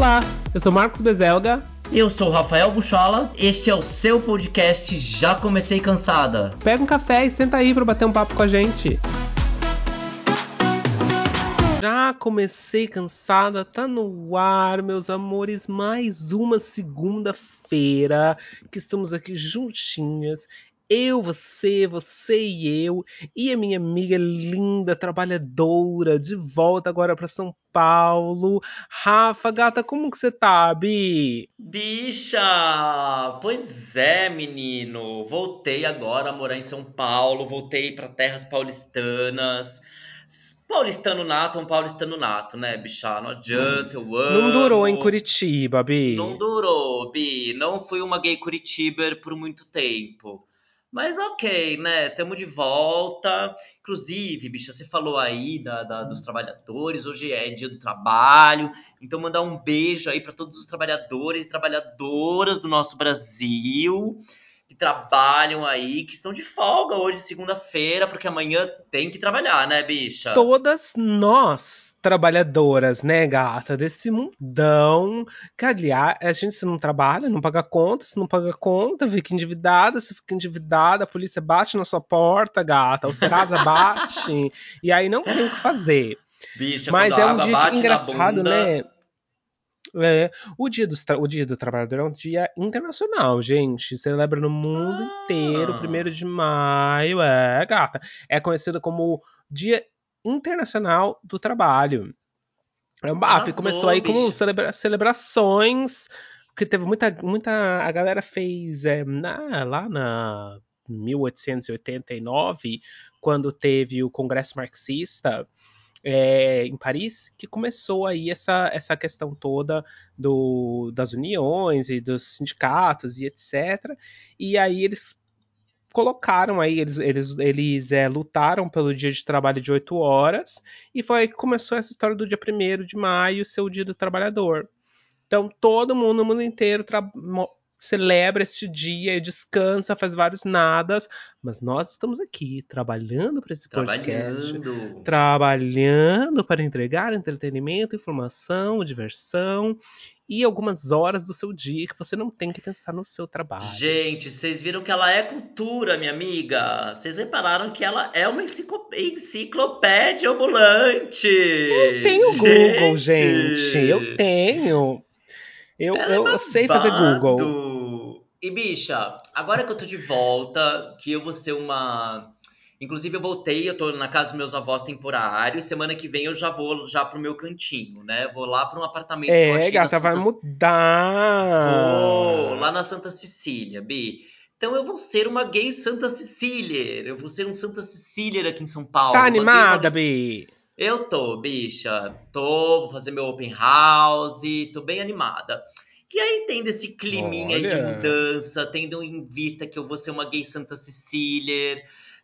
Olá, eu sou Marcos Bezelga. Eu sou o Rafael Buchola, este é o seu podcast Já Comecei Cansada. Pega um café e senta aí para bater um papo com a gente. Já comecei cansada, tá no ar, meus amores, mais uma segunda-feira que estamos aqui juntinhas eu, você, você e eu, e a minha amiga linda, trabalhadora, de volta agora para São Paulo. Rafa, gata, como que você tá, Bi? Bicha! Pois é, menino. Voltei agora a morar em São Paulo, voltei para terras paulistanas. Paulistano nato é um paulistano nato, né, bicha? Não adianta, eu amo. Não durou em Curitiba, Bi. Não durou, Bi. Não fui uma gay curitiber por muito tempo. Mas ok, né? Tamo de volta. Inclusive, bicha, você falou aí da, da, dos trabalhadores. Hoje é dia do trabalho. Então, mandar um beijo aí para todos os trabalhadores e trabalhadoras do nosso Brasil que trabalham aí, que estão de folga hoje, segunda-feira, porque amanhã tem que trabalhar, né, bicha? Todas nós trabalhadoras, né, gata, desse mundão. Que, aliás, a gente se não trabalha, não paga conta, se não paga conta, fica endividada, se fica endividada, a polícia bate na sua porta, gata, o Serasa bate, e aí não tem o que fazer. Bicha, Mas é um dia engraçado, né? É, o, dia do o Dia do Trabalhador é um dia internacional, gente. Celebra no mundo ah. inteiro, primeiro de maio. É, gata. É conhecido como Dia Internacional do Trabalho. É um bafo. Começou aí com celebra celebrações, que teve muita, muita. A galera fez é, na, lá na 1889, quando teve o Congresso Marxista. É, em Paris, que começou aí essa, essa questão toda do, das uniões e dos sindicatos e etc. E aí eles colocaram aí, eles, eles, eles é, lutaram pelo dia de trabalho de 8 horas, e foi aí que começou essa história do dia 1 de maio ser o dia do trabalhador. Então todo mundo no mundo inteiro celebra este dia, descansa, faz vários nadas, mas nós estamos aqui trabalhando para esse podcast, trabalhando. trabalhando para entregar entretenimento, informação, diversão e algumas horas do seu dia que você não tem que pensar no seu trabalho. Gente, vocês viram que ela é cultura, minha amiga. Vocês repararam que ela é uma enciclopédia ambulante. Eu tenho gente. Google, gente. Eu tenho. Eu, eu, é eu sei fazer Google. E bicha, agora que eu tô de volta, que eu vou ser uma Inclusive, eu voltei, eu tô na casa dos meus avós temporários. Semana que vem eu já vou já pro meu cantinho, né? Vou lá para um apartamento É, gata, Santa... vai mudar. Vou lá na Santa Cecília, Bi. Então eu vou ser uma gay Santa Cecília. Eu vou ser um Santa Cecília aqui em São Paulo. Tá animada, Bi? Eu tô, bicha. Tô, vou fazer meu open house, tô bem animada. E aí, tendo esse climinha aí de mudança, tendo em vista que eu vou ser uma gay Santa Cecília,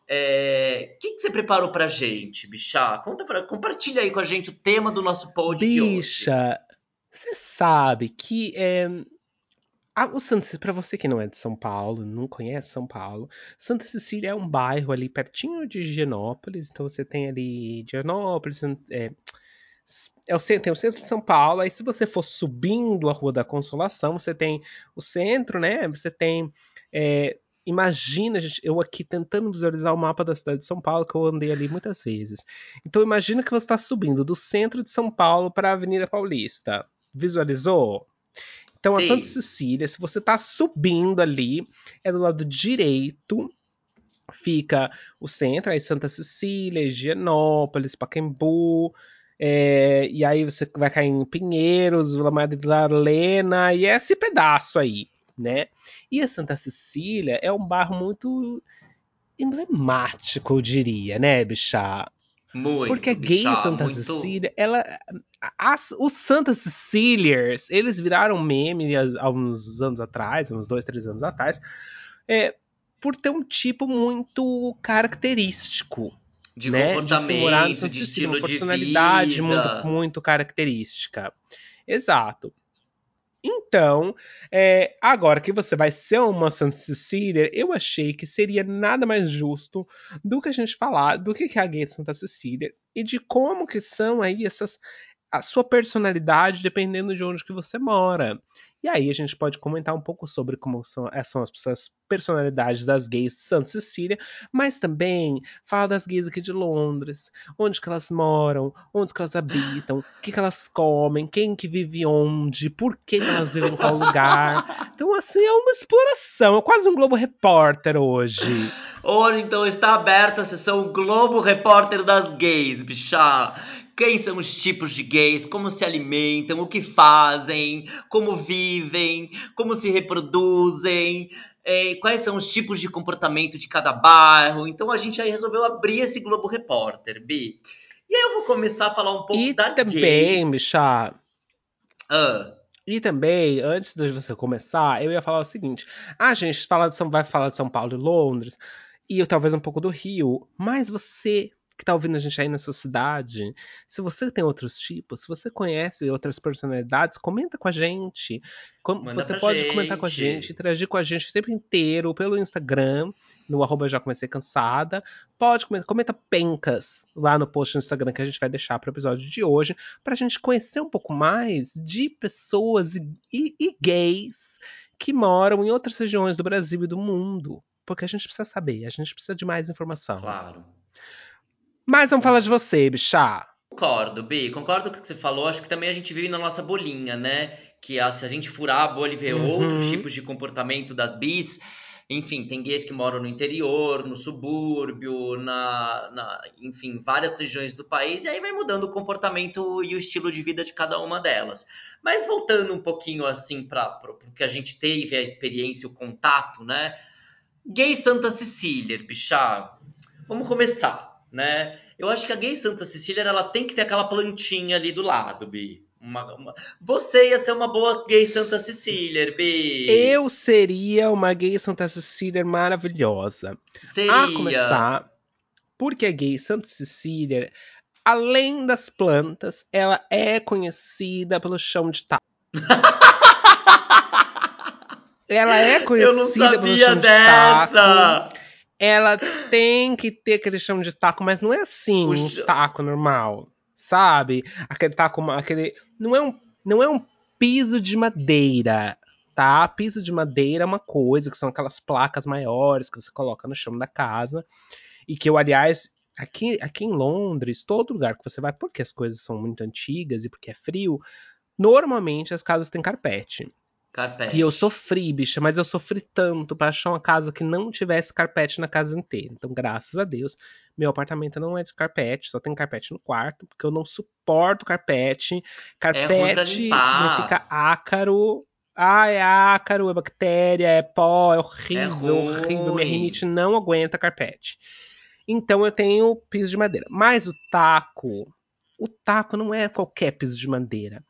é... O que, que você preparou pra gente, bicha? Conta pra... Compartilha aí com a gente o tema do nosso podcast. Bicha, você sabe que é... o Santa para você que não é de São Paulo, não conhece São Paulo, Santa Cecília é um bairro ali pertinho de Higienópolis, então você tem ali Higienópolis, é, é o centro, tem o centro de São Paulo, aí se você for subindo a Rua da Consolação, você tem o centro, né? Você tem é, imagina, gente, eu aqui tentando visualizar o mapa da cidade de São Paulo, que eu andei ali muitas vezes. Então imagina que você está subindo do centro de São Paulo para a Avenida Paulista. Visualizou? Então Sim. a Santa Cecília, se você está subindo ali, é do lado direito, fica o centro, aí Santa Cecília, Higienópolis, Pacaembu, é, e aí você vai cair em Pinheiros, Vila Madalena, e é esse pedaço aí né? E a Santa Cecília é um bairro muito emblemático, eu diria, né, bicha? Muito, Porque a gay Santa muito... Cecília, ela. As, os Santa Ceciliers, eles viraram meme há uns anos atrás, uns dois, três anos atrás, é, por ter um tipo muito característico. De né? comportamento, de, morar de estilo uma personalidade de muito, muito característica. Exato. Então, é, agora que você vai ser uma Santa Cecília, eu achei que seria nada mais justo do que a gente falar do que é a gay de Santa Cecília e de como que são aí essas a sua personalidade dependendo de onde que você mora. E aí a gente pode comentar um pouco sobre como são, eh, são as personalidades das gays de Santa Cecília, mas também fala das gays aqui de Londres, onde que elas moram, onde que elas habitam, o que, que elas comem, quem que vive onde, por que, elas vivem em qual lugar. Então, assim, é uma exploração, é quase um Globo Repórter hoje. Hoje, então, está aberta a sessão Globo Repórter das gays, bicha quem são os tipos de gays, como se alimentam, o que fazem, como vivem, como se reproduzem, é, quais são os tipos de comportamento de cada bairro. Então a gente aí resolveu abrir esse Globo Repórter, Bi. E aí eu vou começar a falar um pouco e da também, gay. Michá, Ah, E também, antes de você começar, eu ia falar o seguinte: a gente fala de São, vai falar de São Paulo e Londres, e eu, talvez um pouco do Rio, mas você que tá ouvindo a gente aí na sua cidade, se você tem outros tipos, se você conhece outras personalidades, comenta com a gente. Com- você pode comentar com a gente. gente, interagir com a gente o tempo inteiro pelo Instagram, no arroba já comecei cansada. Pode comentar, comenta pencas lá no post no Instagram que a gente vai deixar pro episódio de hoje, pra gente conhecer um pouco mais de pessoas e, e- e gays que moram em outras regiões do Brasil e do mundo. Porque a gente precisa saber, a gente precisa de mais informação. claro. Mas vamos falar de você, bichá. Concordo, Bi, concordo com o que você falou. Acho que também a gente vive na nossa bolinha, né? Que a- se a gente furar a bolha e ver Uhum. outros tipos de comportamento das bis, enfim, tem gays que moram no interior, no subúrbio, na, na- enfim, várias regiões do país, e aí vai mudando o comportamento e o estilo de vida de cada uma delas. Mas voltando um pouquinho assim para o que a gente teve, a experiência, o contato, né? Gay Santa Cecília, bichá. Vamos começar, né? Eu acho que a Gay Santa Cecília ela tem que ter aquela plantinha ali do lado, Bi. Uma- uma- Você ia ser uma boa Gay Santa Cecília, Bi. Eu seria uma gay Santa Cecília maravilhosa. seria. A começar, porque a gay Santa Cecília, além das plantas, ela é conhecida pelo chão de taco. Ela é conhecida Eu não pelo sabia chão de taco. dessa. Ela tem que ter aquele chão de taco, mas não é assim, um taco normal, sabe? Aquele taco, aquele não é um, não é um piso de madeira, tá? Piso de madeira é uma coisa, que são aquelas placas maiores que você coloca no chão da casa e que eu, aliás, aqui, aqui em Londres, todo lugar que você vai, porque as coisas são muito antigas e porque é frio, normalmente as casas têm carpete. Carpete. E eu sofri, bicha, mas eu sofri tanto pra achar uma casa que não tivesse carpete na casa inteira. Então, graças a Deus, meu apartamento não é de carpete, só tem carpete no quarto, porque eu não suporto carpete. pra Carpete limpar. significa ácaro. Ah, é ácaro, é bactéria, é pó, é horrível, É horrível. Minha rinite não aguenta carpete. Então eu tenho piso de madeira. Mas o taco, o taco não é qualquer piso de madeira.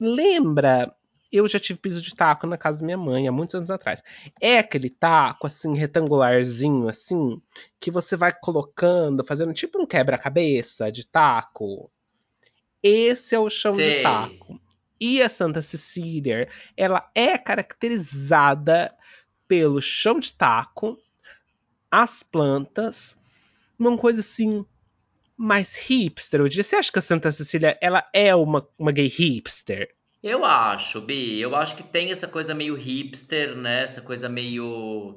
Lembra eu já tive piso de taco na casa da minha mãe há muitos anos atrás. É aquele taco assim retangularzinho assim que você vai colocando, fazendo tipo um quebra-cabeça de taco. Esse é o chão Sei. de taco. E a Santa Cecília, ela é caracterizada pelo chão de taco, as plantas, uma coisa assim mais hipster. Eu diria, você acha que a Santa Cecília ela é uma, uma gay hipster? Eu acho, Bi. Eu acho que tem essa coisa meio hipster, né? Essa coisa meio.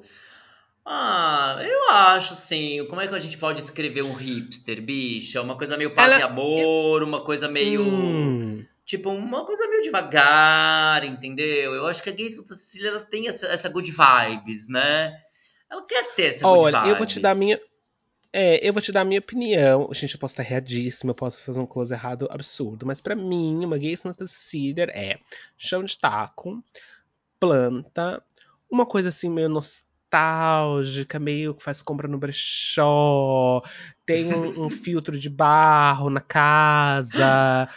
Ah, eu acho sim. Como é que a gente pode descrever um hipster, bicha? Uma coisa meio paz Ela- e amor, uma coisa meio. Hum. Tipo, uma coisa meio devagar, entendeu? Eu acho que a Gay Santa Cecília tem essa, essa good vibes, né? Ela quer ter essa good Olha, vibes. eu vou te dar a minha. É, eu vou te dar a minha opinião. Gente, eu posso estar erradíssima, eu posso fazer um close errado absurdo. Mas pra mim, uma gay Santa Cecília é chão de taco, planta, uma coisa assim meio nostálgica, meio que faz compra no brechó, tem um, um filtro de barro na casa,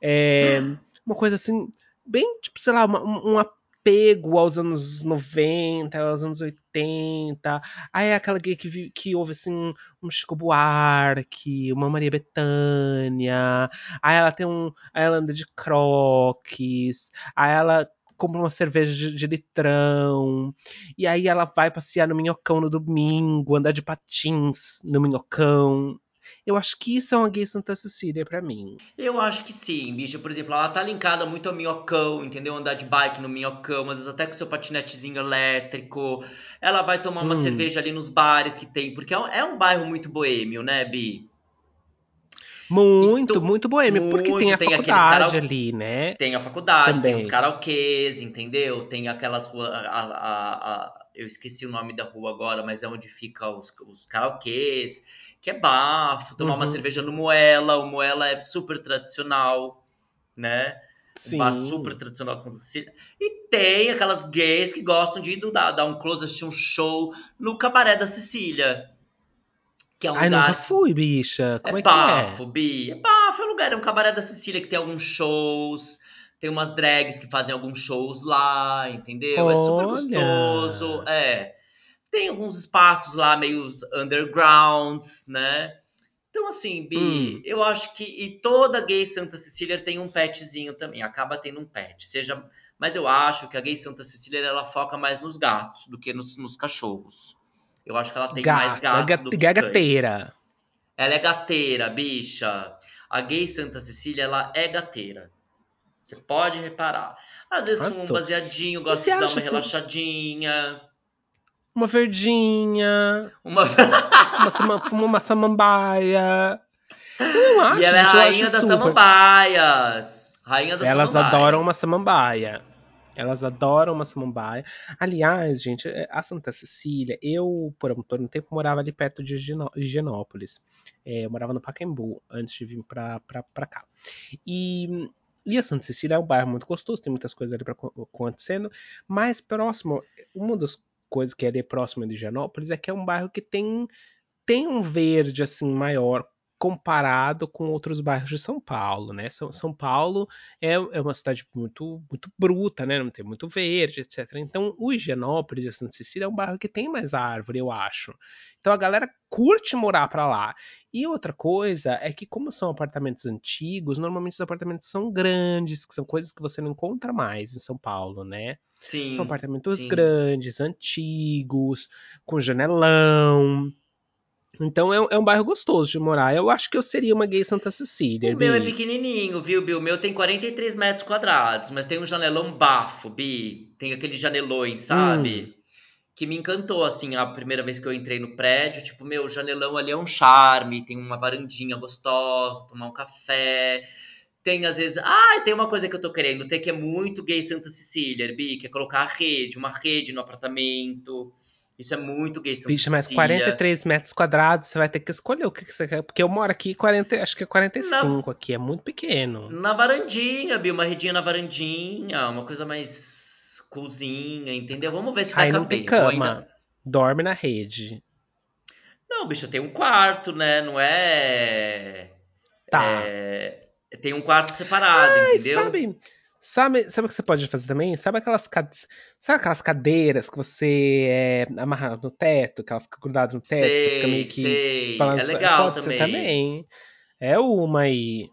é, uma coisa assim, bem tipo, sei lá, uma- um, um apego aos anos 90, aos anos 80. Aí é aquela gay que, que ouve assim um Chico Buarque, uma Maria Bethânia. Aí ela tem um. Aí ela anda de croques. Aí ela compra uma cerveja de, de litrão. E aí ela vai passear no Minhocão no domingo, andar de patins no Minhocão. Eu acho que isso é uma gay Santa Cecília pra mim. Eu acho que sim, bicha. Por exemplo, ela tá linkada muito ao minhocão, entendeu? Andar de bike no minhocão, às vezes até com seu patinetezinho elétrico. Ela vai tomar uma Hum. cerveja ali nos bares que tem, porque é um, é um bairro muito boêmio, né, Bi? Muito, tu- muito boêmio, porque tem a muito, tem faculdade ali, né? Tem a faculdade, tem Também. os karaokês, entendeu? Tem aquelas ruas. a- a- a- eu esqueci o nome da rua agora, mas é onde fica os, os karaokês, que é bafo, tomar uma Uhum. cerveja no Moela. O Moela é super tradicional, né? Sim. Um bar super tradicional Santa Cecília. E tem aquelas gays que gostam de ir do- dar, dar um close, assistir um show no Cabaré da Sicília. Que é um Ai, lugar. nunca fui, bicha. Como é, é que é? bafo, Bi. É bafo, é um lugar, é um cabaré da Sicília que tem alguns shows. Tem umas drags que fazem alguns shows lá, entendeu? É super Olha! gostoso. É. Tem alguns espaços lá meio undergrounds, né? Então, assim, Bi, Hum. eu acho que. E toda gay Santa Cecília tem um petzinho também. Acaba tendo um pet. Seja. Mas eu acho que a gay Santa Cecília ela foca mais nos gatos do que nos, nos cachorros. Eu acho que ela tem mais gatos ga- do que cães. gateira. Ela é gateira, bicha. A gay Santa Cecília, ela é gateira. Você pode reparar. Às vezes um baseadinho, gosta de dar uma assim- relaxadinha. Uma verdinha, Uma... uma, fuma uma samambaia. Eu não acho, e ela é a rainha das super. samambaias. Rainha das Elas samambaias. adoram uma samambaia. Elas adoram uma samambaia. Aliás, gente, é, a Santa Cecília, eu, por um, por um tempo, morava ali perto de Higienó- Higienópolis. É, eu morava no Pacaembu, antes de vir pra, pra, pra cá. E, e a Santa Cecília é um bairro muito gostoso, tem muitas coisas ali pra, co- acontecendo. Mais próximo, uma das coisas que é ali próximo de Higienópolis é que é um bairro que tem, tem um verde, assim, maior comparado com outros bairros de São Paulo, né? São, São Paulo é, é uma cidade muito, muito bruta, né? Não tem muito verde, etc. Então, o Higienópolis e a Santa Cecília é um bairro que tem mais árvore, eu acho. Então, a galera curte morar pra lá. E outra coisa é que, como são apartamentos antigos, normalmente os apartamentos são grandes, que são coisas que você não encontra mais em São Paulo, né? Sim. São apartamentos sim. grandes, antigos, com janelão. Então é, um- é um bairro gostoso de morar. Eu acho que eu seria uma gay Santa Cecília. O meu é Bi. pequenininho, viu, Bi? O meu tem 43 metros quadrados, mas tem um janelão bafo, Bi. Tem aqueles janelões, sabe? Que me encantou, assim, a primeira vez que eu entrei no prédio. Tipo, meu, o janelão ali é um charme. Tem uma varandinha gostosa, tomar um café. Tem, às vezes... Ah, tem uma coisa que eu tô querendo ter que é muito gay Santa Cecília, Bi. Que é colocar a rede, uma rede no apartamento. Isso é muito gay Santa Bicho, mas Cecília. 43 metros quadrados, você vai ter que escolher o que, que você quer. Porque eu moro aqui, 40, acho que é 45 aqui, é muito pequeno. Na varandinha, Bi, uma redinha na varandinha, uma coisa mais cozinha, entendeu? Vamos ver se vai Aí não tem cama, ainda- dorme na rede. Não, bicho, tem um quarto, né? Não é. Tá. É, Tem um quarto separado, Ai, entendeu? sabe, sabe, sabe o que você pode fazer também? Sabe aquelas, cade- sabe aquelas cadeiras que você é, amarra no teto, que ela fica grudada no teto, você fica sei, meio que sei. É legal Pode também. também. É uma aí.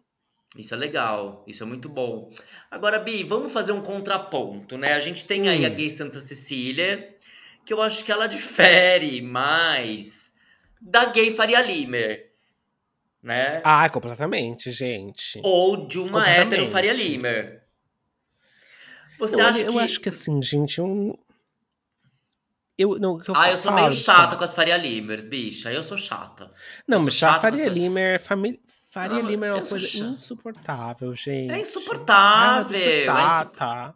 Isso é legal, isso é muito bom. Agora, Bi, vamos fazer um contraponto, né? A gente tem aí a Hum. gay Santa Cecília, que eu acho que ela difere mais da gay Faria Limer, né? Ah, completamente, gente. Ou de uma hétero Faria Limer. Você eu, acha eu que. acho que assim, gente, um. Eu, não, eu Ah, eu sou meio chata sabe? com as Faria Limers, bicha. Eu sou chata. Não, eu mas chata Faria Limer, família. Faria Ah, Limer é uma eu coisa chata. insuportável, gente. É Ah, insuportável. eu é insu- chata.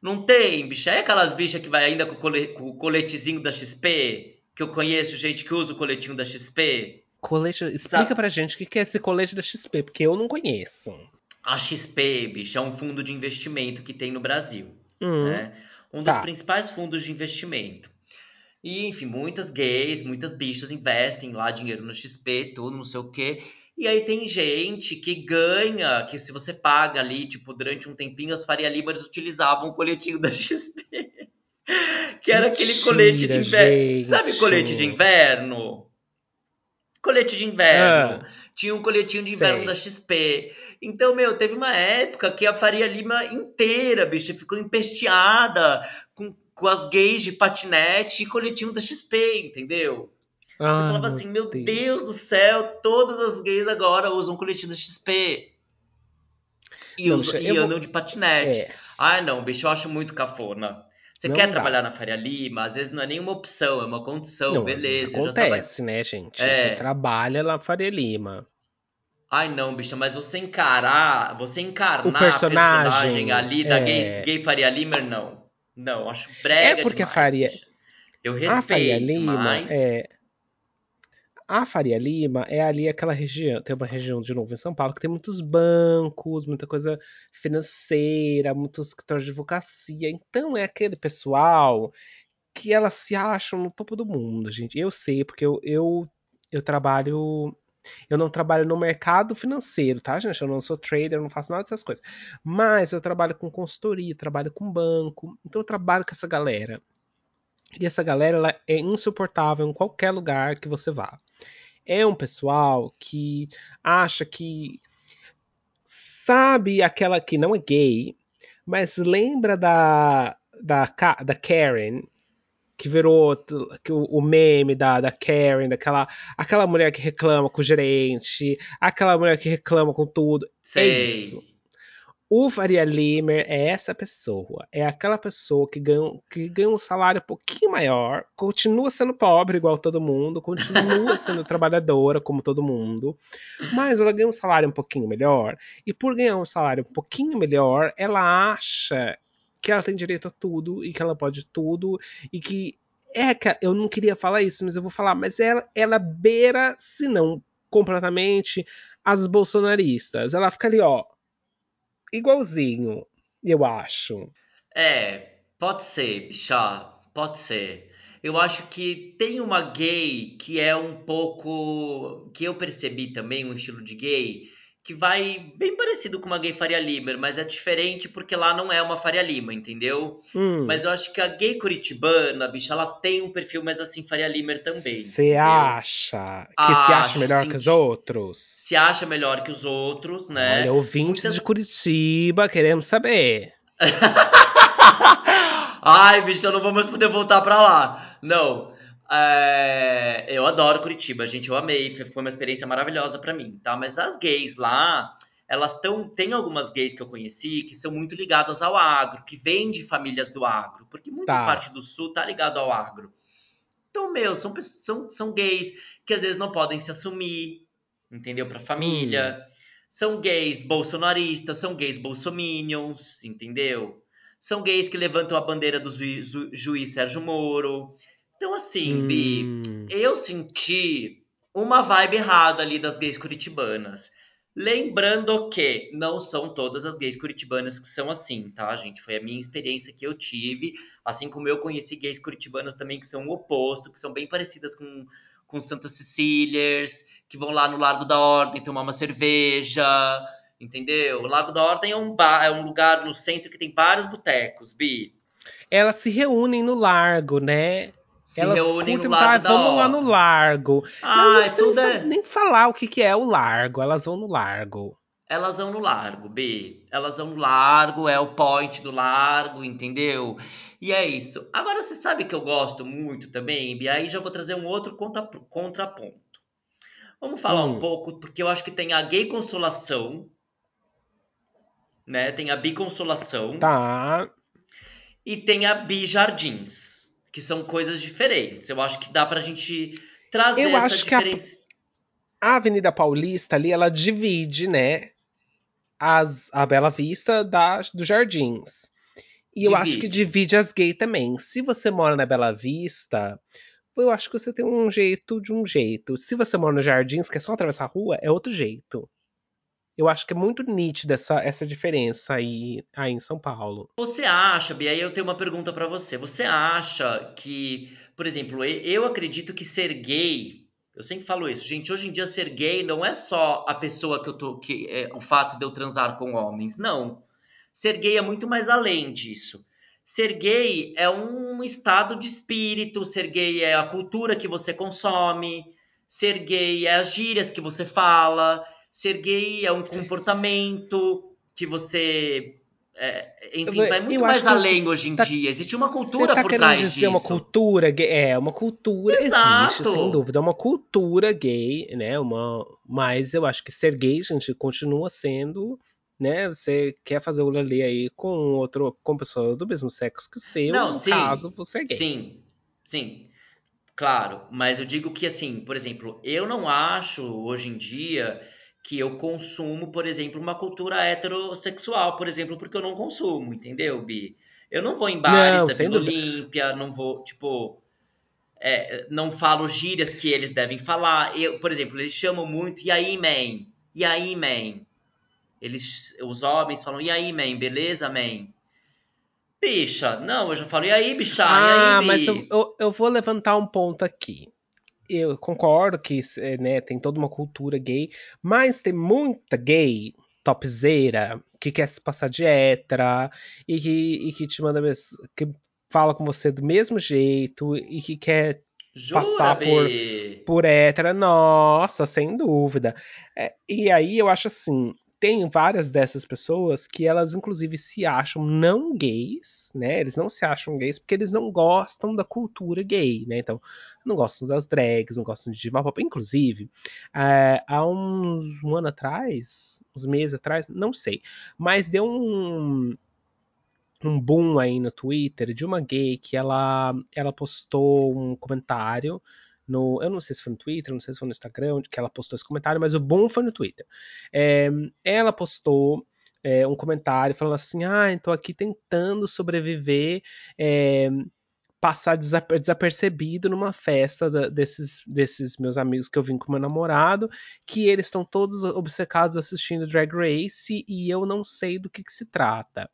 Não tem, bicha. É aquelas bichas que vai ainda com o, cole... com o coletezinho da XP? Que eu conheço gente que usa o coletinho da XP? Colete, explica Sabe- pra gente o que é esse colete da XP, porque eu não conheço. A XP, bicha, é um fundo de investimento que tem no Brasil. Hum, né? Um dos Tá. principais fundos de investimento. E, enfim, muitas gays, muitas bichas investem lá dinheiro no XP, tudo, não sei o quê. E aí tem gente que ganha, que se você paga ali, tipo, durante um tempinho, as Faria Limers utilizavam o coletinho da XP. que era aquele Mentira, colete de inverno. gente. Sabe colete de inverno? Colete de inverno. Ah. Tinha um coletinho de inverno Sei. da XP. Então, meu, teve uma época que a Faria Lima inteira, bicho, ficou empesteada com, com as gays de patinete e coletinho da XP, entendeu? Você Ai, falava assim, meu Deus. Deus do céu, todas as gays agora usam coletivo XP. E, Não, usam, e eu vou. andam de patinete. É, Ai, não, bicho, eu acho muito cafona. Você quer não trabalhar dá. na Faria Lima? Às vezes não é nenhuma opção, é uma condição, Não, beleza. Trabalhei. acontece, né, gente? Você É. trabalha lá Faria Lima. Ai, não, bicha, mas você encarar, você O encarnar a personagem personagem ali da gay, é. gay Faria Limer, não. Não, acho É brega porque a demais, Faria. bicha. Eu A Faria respeito, Lima mas. é. A Faria Lima é ali aquela região, tem uma região de novo em São Paulo que tem muitos bancos, muita coisa financeira, muitos escritórios de advocacia. Então é aquele pessoal que elas se acham no topo do mundo, gente. Eu sei, porque eu, eu, eu trabalho. Eu não trabalho no mercado financeiro, tá, gente? Eu não sou trader, não faço nada dessas coisas. Mas eu trabalho com consultoria, trabalho com banco. Então eu trabalho com essa galera. E essa galera ela é insuportável em qualquer lugar que você vá. É um pessoal que acha que sabe aquela que não é gay, mas lembra da da, da Karen que virou que o, o meme da, da Karen, daquela aquela mulher que reclama com o gerente, aquela mulher que reclama com tudo. É isso. Sei. O Faria Limer é essa pessoa. É aquela pessoa que ganha, que ganha um salário um pouquinho maior, continua sendo pobre igual todo mundo, continua sendo trabalhadora como todo mundo, mas ela ganha um salário um pouquinho melhor. E por ganhar um salário um pouquinho melhor, ela acha que ela tem direito a tudo e que ela pode tudo e que é que eu não queria falar isso, mas eu vou falar, mas ela, ela beira, se não completamente, as bolsonaristas. Ela fica ali, ó, igualzinho, eu acho. É, pode ser, bicha, pode ser. Eu acho que tem uma gay que é um pouco. que eu percebi também, um estilo de gay, que vai bem parecido com uma gay Faria Limer, mas é diferente porque lá não é uma Faria Lima, entendeu? Hum, Mas eu acho que a gay curitibana, bicha, ela tem um perfil mais assim Faria Limer também, você acha que se acha melhor que os outros? Se acha melhor que os outros, Olha, né? ouvintes de Muitas. Curitiba, queremos saber. Ai, bicho, eu não vou mais poder voltar pra lá. Não. É, eu adoro Curitiba, gente, eu amei, foi uma experiência maravilhosa pra mim, tá? Mas as gays lá, elas estão, tem algumas gays que eu conheci que são muito ligadas ao agro, que vêm de famílias do agro, porque muita Tá. parte do sul tá ligado ao agro. Então, meu, são, são, são gays que às vezes não podem se assumir, entendeu? Pra Hum, família. São gays bolsonaristas, são gays bolsominions, entendeu? São gays que levantam a bandeira do juiz, ju- juiz Sérgio Moro. Então, assim, Bi, hum, eu senti uma vibe errada ali das gays curitibanas. Lembrando que não são todas as gays curitibanas que são assim, tá, gente? Foi a minha experiência que eu tive. Assim como eu conheci gays curitibanas também que são o oposto, que são bem parecidas com, com Santa Cecílias, que vão lá no Largo da Ordem tomar uma cerveja, entendeu? O Largo da Ordem é um, bar, é um lugar no centro que tem vários botecos, Bi. Elas se reúnem no largo, né? Se Elas reúnem no curtem, tá, Largo da vamos lá no largo. Elas não sa- é. nem falar o que, que é o largo, elas vão no largo. Elas vão no largo, B. Elas vão no largo, é o point do largo, entendeu? E é isso. Agora, você sabe que eu gosto muito também, Bi? Aí já vou trazer um outro contra- contraponto. Vamos falar um Hum, pouco, porque eu acho que tem a gay consolação, né? Tem a biconsolação tá. e tem a bijardins, que são coisas diferentes. Eu acho que dá pra gente trazer Eu essa acho que a, diferença. a Avenida Paulista ali, ela divide, né? As, a Bela Vista da, dos Jardins. E eu acho que Divide. divide as gays também. Se você mora na Bela Vista, eu acho que você tem um jeito de um jeito. Se você mora nos Jardins, que é só atravessar a rua, é outro jeito. Eu acho que é muito nítida essa, essa diferença aí, aí em São Paulo. Você acha, Bia, aí eu tenho uma pergunta pra você. Você acha que, por exemplo, eu acredito que ser gay, eu sempre falo isso, gente, hoje em dia ser gay não é só a pessoa que eu tô, que é o fato de eu transar com homens, não. Ser gay é muito mais além disso. Ser gay é um estado de espírito, ser gay é a cultura que você consome, ser gay é as gírias que você fala, ser gay é um comportamento que você é, enfim, vai muito mais além hoje em tá, dia. Existe uma cultura tá por trás dizer disso. uma cultura gay? É, uma cultura Exato. existe, sem dúvida. É uma cultura gay, né? Uma, mas eu acho que ser gay, gente, continua sendo né? Você quer fazer o rolê aí com outro, com pessoa do mesmo sexo que o seu, Não, no sim, caso você é gay. Sim, sim. Claro, mas eu digo que assim, por exemplo, eu não acho hoje em dia que eu consumo, por exemplo, uma cultura heterossexual, por exemplo, porque eu não consumo, entendeu, Bi? Eu não vou em bares não, da Vila Olímpia, não vou, tipo, é, não falo gírias que eles devem falar. Eu, por exemplo, eles chamam muito, e aí, man? E aí, man? Eles, os homens falam, e aí, man? Beleza, man? Bicha, não, eu já falo, e aí, bicha? Ah, e aí, ah, mas eu, eu, eu, vou levantar um ponto aqui. Eu concordo que né, tem toda uma cultura gay, mas tem muita gay topzeira que quer se passar de hétera e que, e que te manda que fala com você do mesmo jeito e que quer Jura, passar por, por hétera. Nossa, sem dúvida. É, e aí eu acho assim, tem várias dessas pessoas que elas, inclusive, se acham não gays, né? Eles não se acham gays porque eles não gostam da cultura gay, né? Então, não gostam das drags, não gostam de diva pop. Inclusive, é, há uns um ano atrás, uns meses atrás, não sei, mas deu um um boom aí no Twitter de uma gay que ela, ela postou um comentário no. Eu não sei se foi no Twitter, não sei se foi no Instagram, que ela postou esse comentário, mas o bom foi no Twitter. É, ela postou. É, um comentário falando assim: Ah, estou aqui tentando sobreviver, é, passar desapercebido numa festa da, desses, desses meus amigos que eu vim com meu namorado, que eles estão todos obcecados assistindo Drag Race e eu não sei do que, que se trata.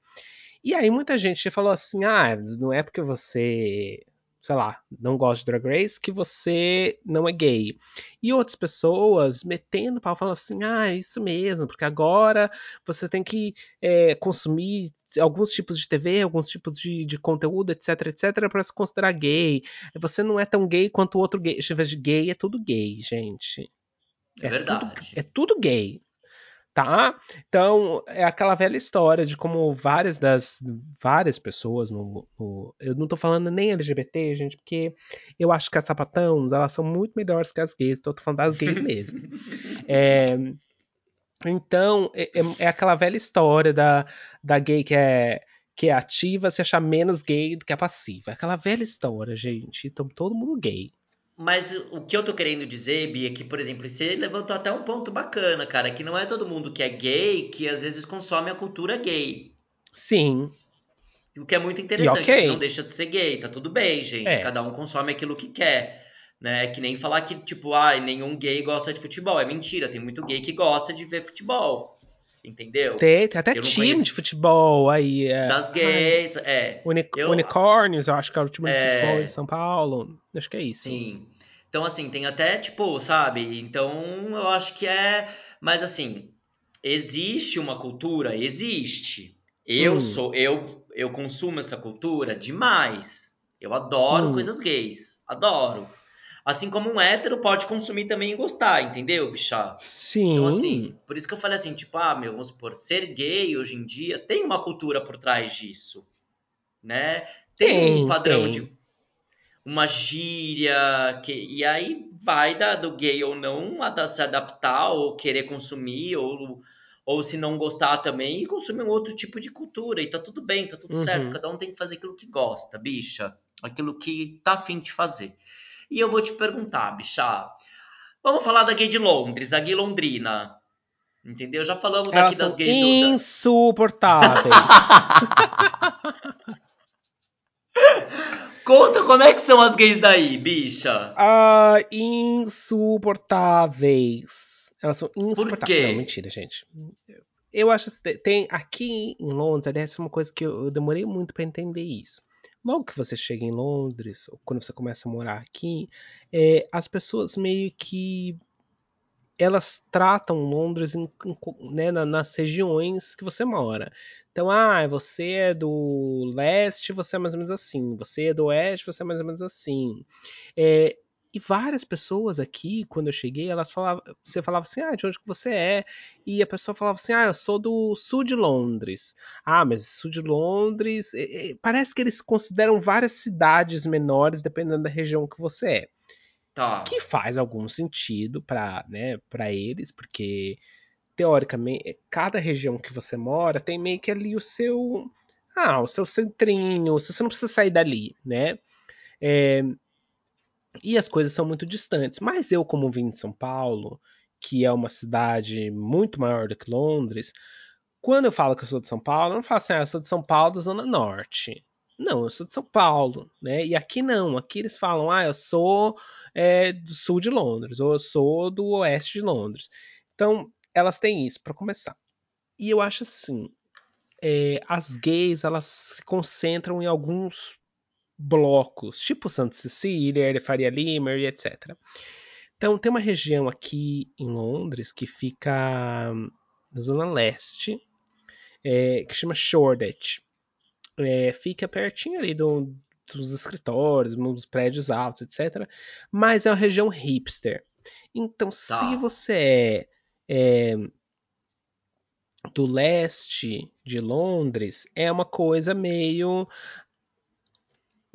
E aí muita gente falou assim: ah, não é porque você sei lá, não gosta de Drag Race, que você não é gay. E outras pessoas metendo pau falando assim, ah, isso mesmo, porque agora você tem que é, consumir alguns tipos de TV, alguns tipos de, de conteúdo, etc, etc, para se considerar gay. Você não é tão gay quanto o outro gay. Gay, é tudo gay, gente. É, é verdade. Tudo, é tudo gay tá? Então, é aquela velha história de como várias das várias pessoas no, no, eu não tô falando nem LGBT, gente, porque eu acho que as sapatãos, elas são muito melhores que as gays, tô falando das gays mesmo. é, então, é, é, é, aquela velha história da, da gay que é que é ativa se achar menos gay do que a passiva. É aquela velha história, gente. Então, todo mundo gay. Mas o que eu tô querendo dizer, Bia, é que, por exemplo, você levantou até um ponto bacana, cara, que não é todo mundo que é gay que às vezes consome a cultura gay. Sim. O que é muito interessante, okay. não deixa de ser gay, tá tudo bem, gente. É. Cada um consome aquilo que quer. Né? Que nem falar que, tipo, ai, nenhum gay gosta de futebol. É mentira, tem muito gay que gosta de ver futebol entendeu? Tem, tem até time de futebol aí. É... Das gays, é. Unic eu... Unicórnios, eu acho que é o time é... de futebol de São Paulo. Acho que é isso. Sim. Então, assim, tem até, tipo, sabe? Então, eu acho que é. Mas, assim, existe uma cultura? Existe. Eu hum. sou. Eu, eu consumo essa cultura demais. Eu adoro hum. coisas gays. Adoro. Assim como um hétero pode consumir também e gostar, entendeu, bicha? Sim. Então, assim, por isso que eu falei assim, tipo, ah, meu, vamos supor, ser gay hoje em dia tem uma cultura por trás disso, né? Tem, tem um padrão tem. de uma gíria, que, e aí vai da, do gay ou não a, se adaptar ou querer consumir, ou, ou se não gostar também, e consumir um outro tipo de cultura, e tá tudo bem, tá tudo uhum. certo, cada um tem que fazer aquilo que gosta, bicha, aquilo que tá afim de fazer. E eu vou te perguntar, bicha. Vamos falar da gay de Londres, a gay londrina. Entendeu? Já falamos Elas daqui das gays insuportáveis. Conta como é que são as gays daí, bicha. Ah, insuportáveis. Elas são insuportáveis. Por quê? Não, mentira, gente. Eu acho que tem aqui em Londres, aliás, é uma coisa que eu, eu demorei muito para entender isso logo que você chega em Londres, ou quando você começa a morar aqui, é, as pessoas meio que elas tratam Londres em, né, nas regiões que você mora. Então, ah, você é do leste, você é mais ou menos assim. Você é do oeste, você é mais ou menos assim. É, E várias pessoas aqui, quando eu cheguei, elas falavam, você falava assim, ah, de onde que você é? E a pessoa falava assim, ah, eu sou do sul de Londres. Ah, mas sul de Londres, parece que eles consideram várias cidades menores dependendo da região que você é. Tá. Que faz algum sentido para né, pra eles, porque teoricamente cada região que você mora tem meio que ali o seu ah, o seu centrinho, você não precisa sair dali, né? É, e as coisas são muito distantes. Mas eu, como vim de São Paulo, que é uma cidade muito maior do que Londres, quando eu falo que eu sou de São Paulo, eu não falo assim, ah, eu sou de São Paulo da Zona Norte. Não, eu sou de São Paulo, né? E aqui não, aqui eles falam, ah, eu sou é, do sul de Londres, ou eu sou do oeste de Londres. Então, elas têm isso para começar. E eu acho assim, é, as gays elas se concentram em alguns blocos, tipo Santa Cecília, Faria Lima e etc. Então tem uma região aqui em Londres que fica na zona leste, é, que chama Shoreditch. É, fica pertinho ali do, dos escritórios, dos prédios altos, etc. Mas é uma região hipster. Então, tá. se você é, é do leste de Londres é uma coisa meio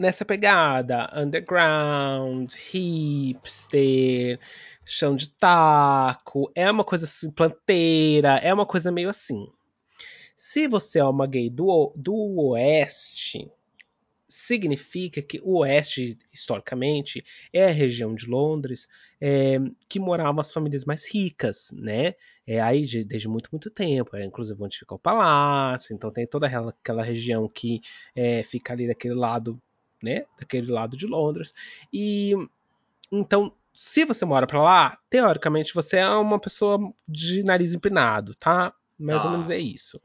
nessa pegada underground, hipster, chão de taco, é uma coisa assim, planteira, é uma coisa meio assim. Se você é uma gay do, do oeste, significa que o oeste, historicamente, é a região de Londres é, que moravam as famílias mais ricas, né? É aí de, desde muito, muito tempo. É, inclusive onde fica o palácio, então tem toda aquela, região que é, fica ali daquele lado, né? Daquele lado de Londres. E então se você mora para lá, teoricamente você é uma pessoa de nariz empinado, tá? Mais ah. ou menos é isso.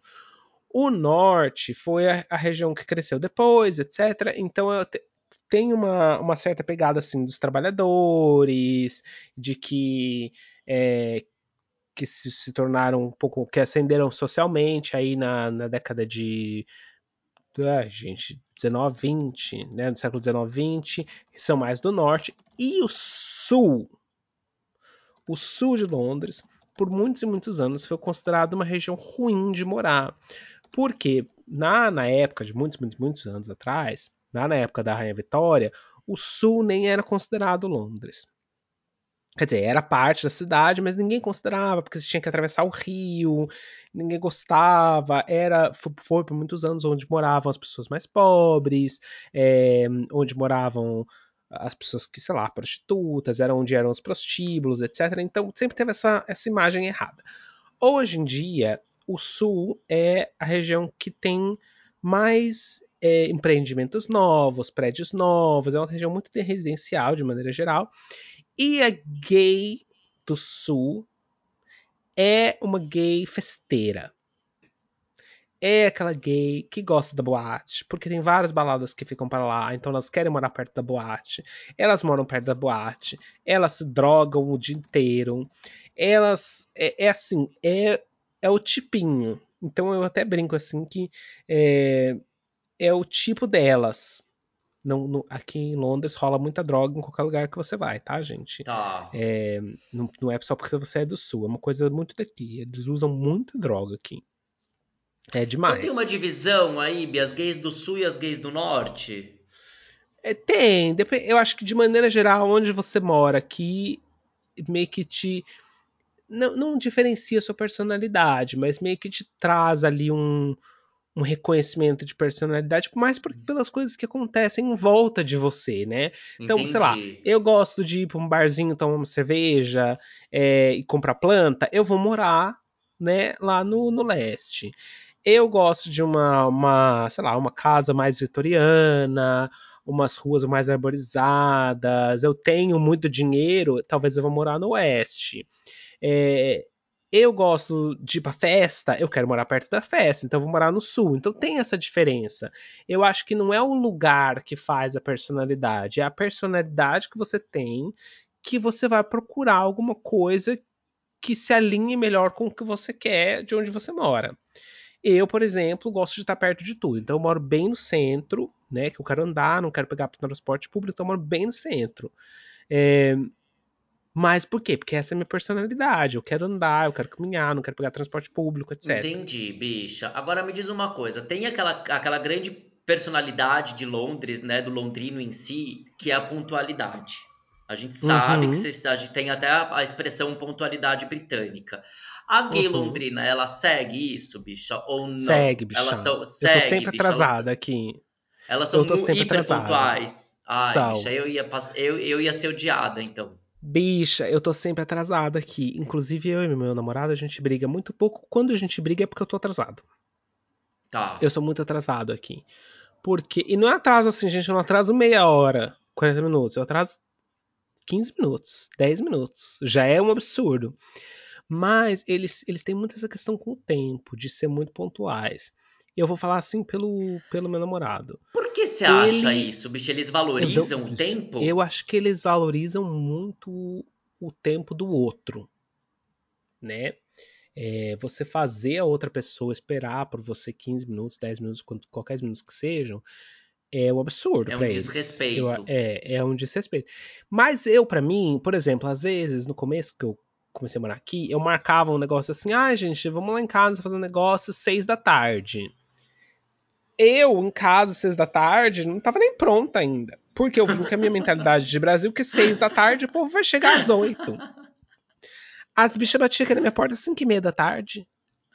O norte foi a, a região que cresceu depois, etc. Então te, tem uma, uma certa pegada assim dos trabalhadores, de que é, que se, se, tornaram um pouco que ascenderam socialmente aí na, na década de ah, gente, 19, 20, né, no século 19, 20, são mais do norte e o sul, o sul de Londres, por muitos e muitos anos foi considerado uma região ruim de morar. Porque na, na época de muitos, muitos, muitos anos atrás, na, na época da Rainha Vitória, o sul nem era considerado Londres. Quer dizer, era parte da cidade, mas ninguém considerava, porque você tinha que atravessar o rio, ninguém gostava. Era foi, por muitos anos onde moravam as pessoas mais pobres, é, onde moravam as pessoas que, sei lá, prostitutas, era onde eram os prostíbulos, etc. Então sempre teve essa, essa imagem errada. Hoje em dia, o sul é a região que tem mais é, empreendimentos novos, prédios novos, é uma região muito residencial de maneira geral. E a gay do sul é uma gay festeira. É aquela gay que gosta da boate, porque tem várias baladas que ficam para lá, então elas querem morar perto da boate. Elas moram perto da boate, elas se drogam o dia inteiro. Elas é, é assim, é é o tipinho. Então eu até brinco assim que é, é o tipo delas. Não, não, aqui em Londres rola muita droga em qualquer lugar que você vai, tá, gente? Tá. É, não, não, é só porque você é do sul, é uma coisa muito daqui. Eles usam muita droga aqui. É demais. Não tem uma divisão aí, as gays do sul e as gays do norte? É, tem. Eu acho que de maneira geral, onde você mora aqui, meio que te não, não diferencia sua personalidade, mas meio que te traz ali um, um reconhecimento de personalidade, mais por, pelas coisas que acontecem em volta de você, né? Então, Entendi. sei lá, eu gosto de ir para um barzinho tomar uma cerveja é, e comprar planta, eu vou morar, né, lá no, no leste. Eu gosto de uma, uma, sei lá, uma casa mais vitoriana, umas ruas mais arborizadas, eu tenho muito dinheiro, talvez eu vou morar no oeste. É, eu gosto de ir pra festa, eu quero morar perto da festa, então vou morar no sul. Então tem essa diferença. Eu acho que não é o lugar que faz a personalidade, é a personalidade que você tem que você vai procurar alguma coisa que se alinhe melhor com o que você quer de onde você mora. Eu, por exemplo, gosto de estar perto de tudo. Então eu moro bem no centro, né? Que eu quero andar, não quero pegar transporte público, então eu moro bem no centro. É, mas por quê? Porque essa é a minha personalidade. Eu quero andar, eu quero caminhar, não quero pegar transporte público, etc. Entendi, bicha. Agora me diz uma coisa: tem aquela, aquela grande personalidade de Londres, né, do londrino em si, que é a pontualidade. A gente sabe Uhum. que a gente tem até a, a expressão pontualidade britânica. A gay Uhum. londrina, ela segue isso, bicha? Ou não? Segue, bicha. Elas são, eu segue, tô sempre bicha. Elas- atrasada aqui. Elas, são Eu tô sempre hiper atrasada. pontuais. Ai, São. bicha, eu ia, eu, eu ia ser odiada, então. Bicha, eu tô sempre atrasada aqui. Inclusive, eu e meu namorado, a gente briga muito pouco. Quando a gente briga é porque eu tô atrasado. Tá. Eu sou muito atrasado aqui. Porque. E não é atraso assim, gente. Eu não atraso meia hora, 40 minutos. Eu atraso 15 minutos, 10 minutos. Já é um absurdo. Mas eles, eles têm muito essa questão com o tempo, de ser muito pontuais. Eu vou falar assim pelo, pelo meu namorado. Por que você acha isso, bicha? Eles valorizam o tempo? Eu acho que eles valorizam muito o tempo do outro, né? É, você fazer a outra pessoa esperar por você 15 minutos, 10 minutos, qualquer minutos que sejam, é um absurdo É um desrespeito. Eu- é, é um desrespeito. Mas eu, pra mim, por exemplo, às vezes, no começo que eu comecei a morar aqui, eu marcava um negócio assim, ah, gente, vamos lá em casa fazer um negócio seis da tarde. Eu, em casa, seis da tarde, não tava nem pronta ainda. Porque eu vim com a minha mentalidade de Brasil, que seis da tarde o povo vai chegar às oito. As bichas batiam aqui na minha porta às cinco e meia da tarde.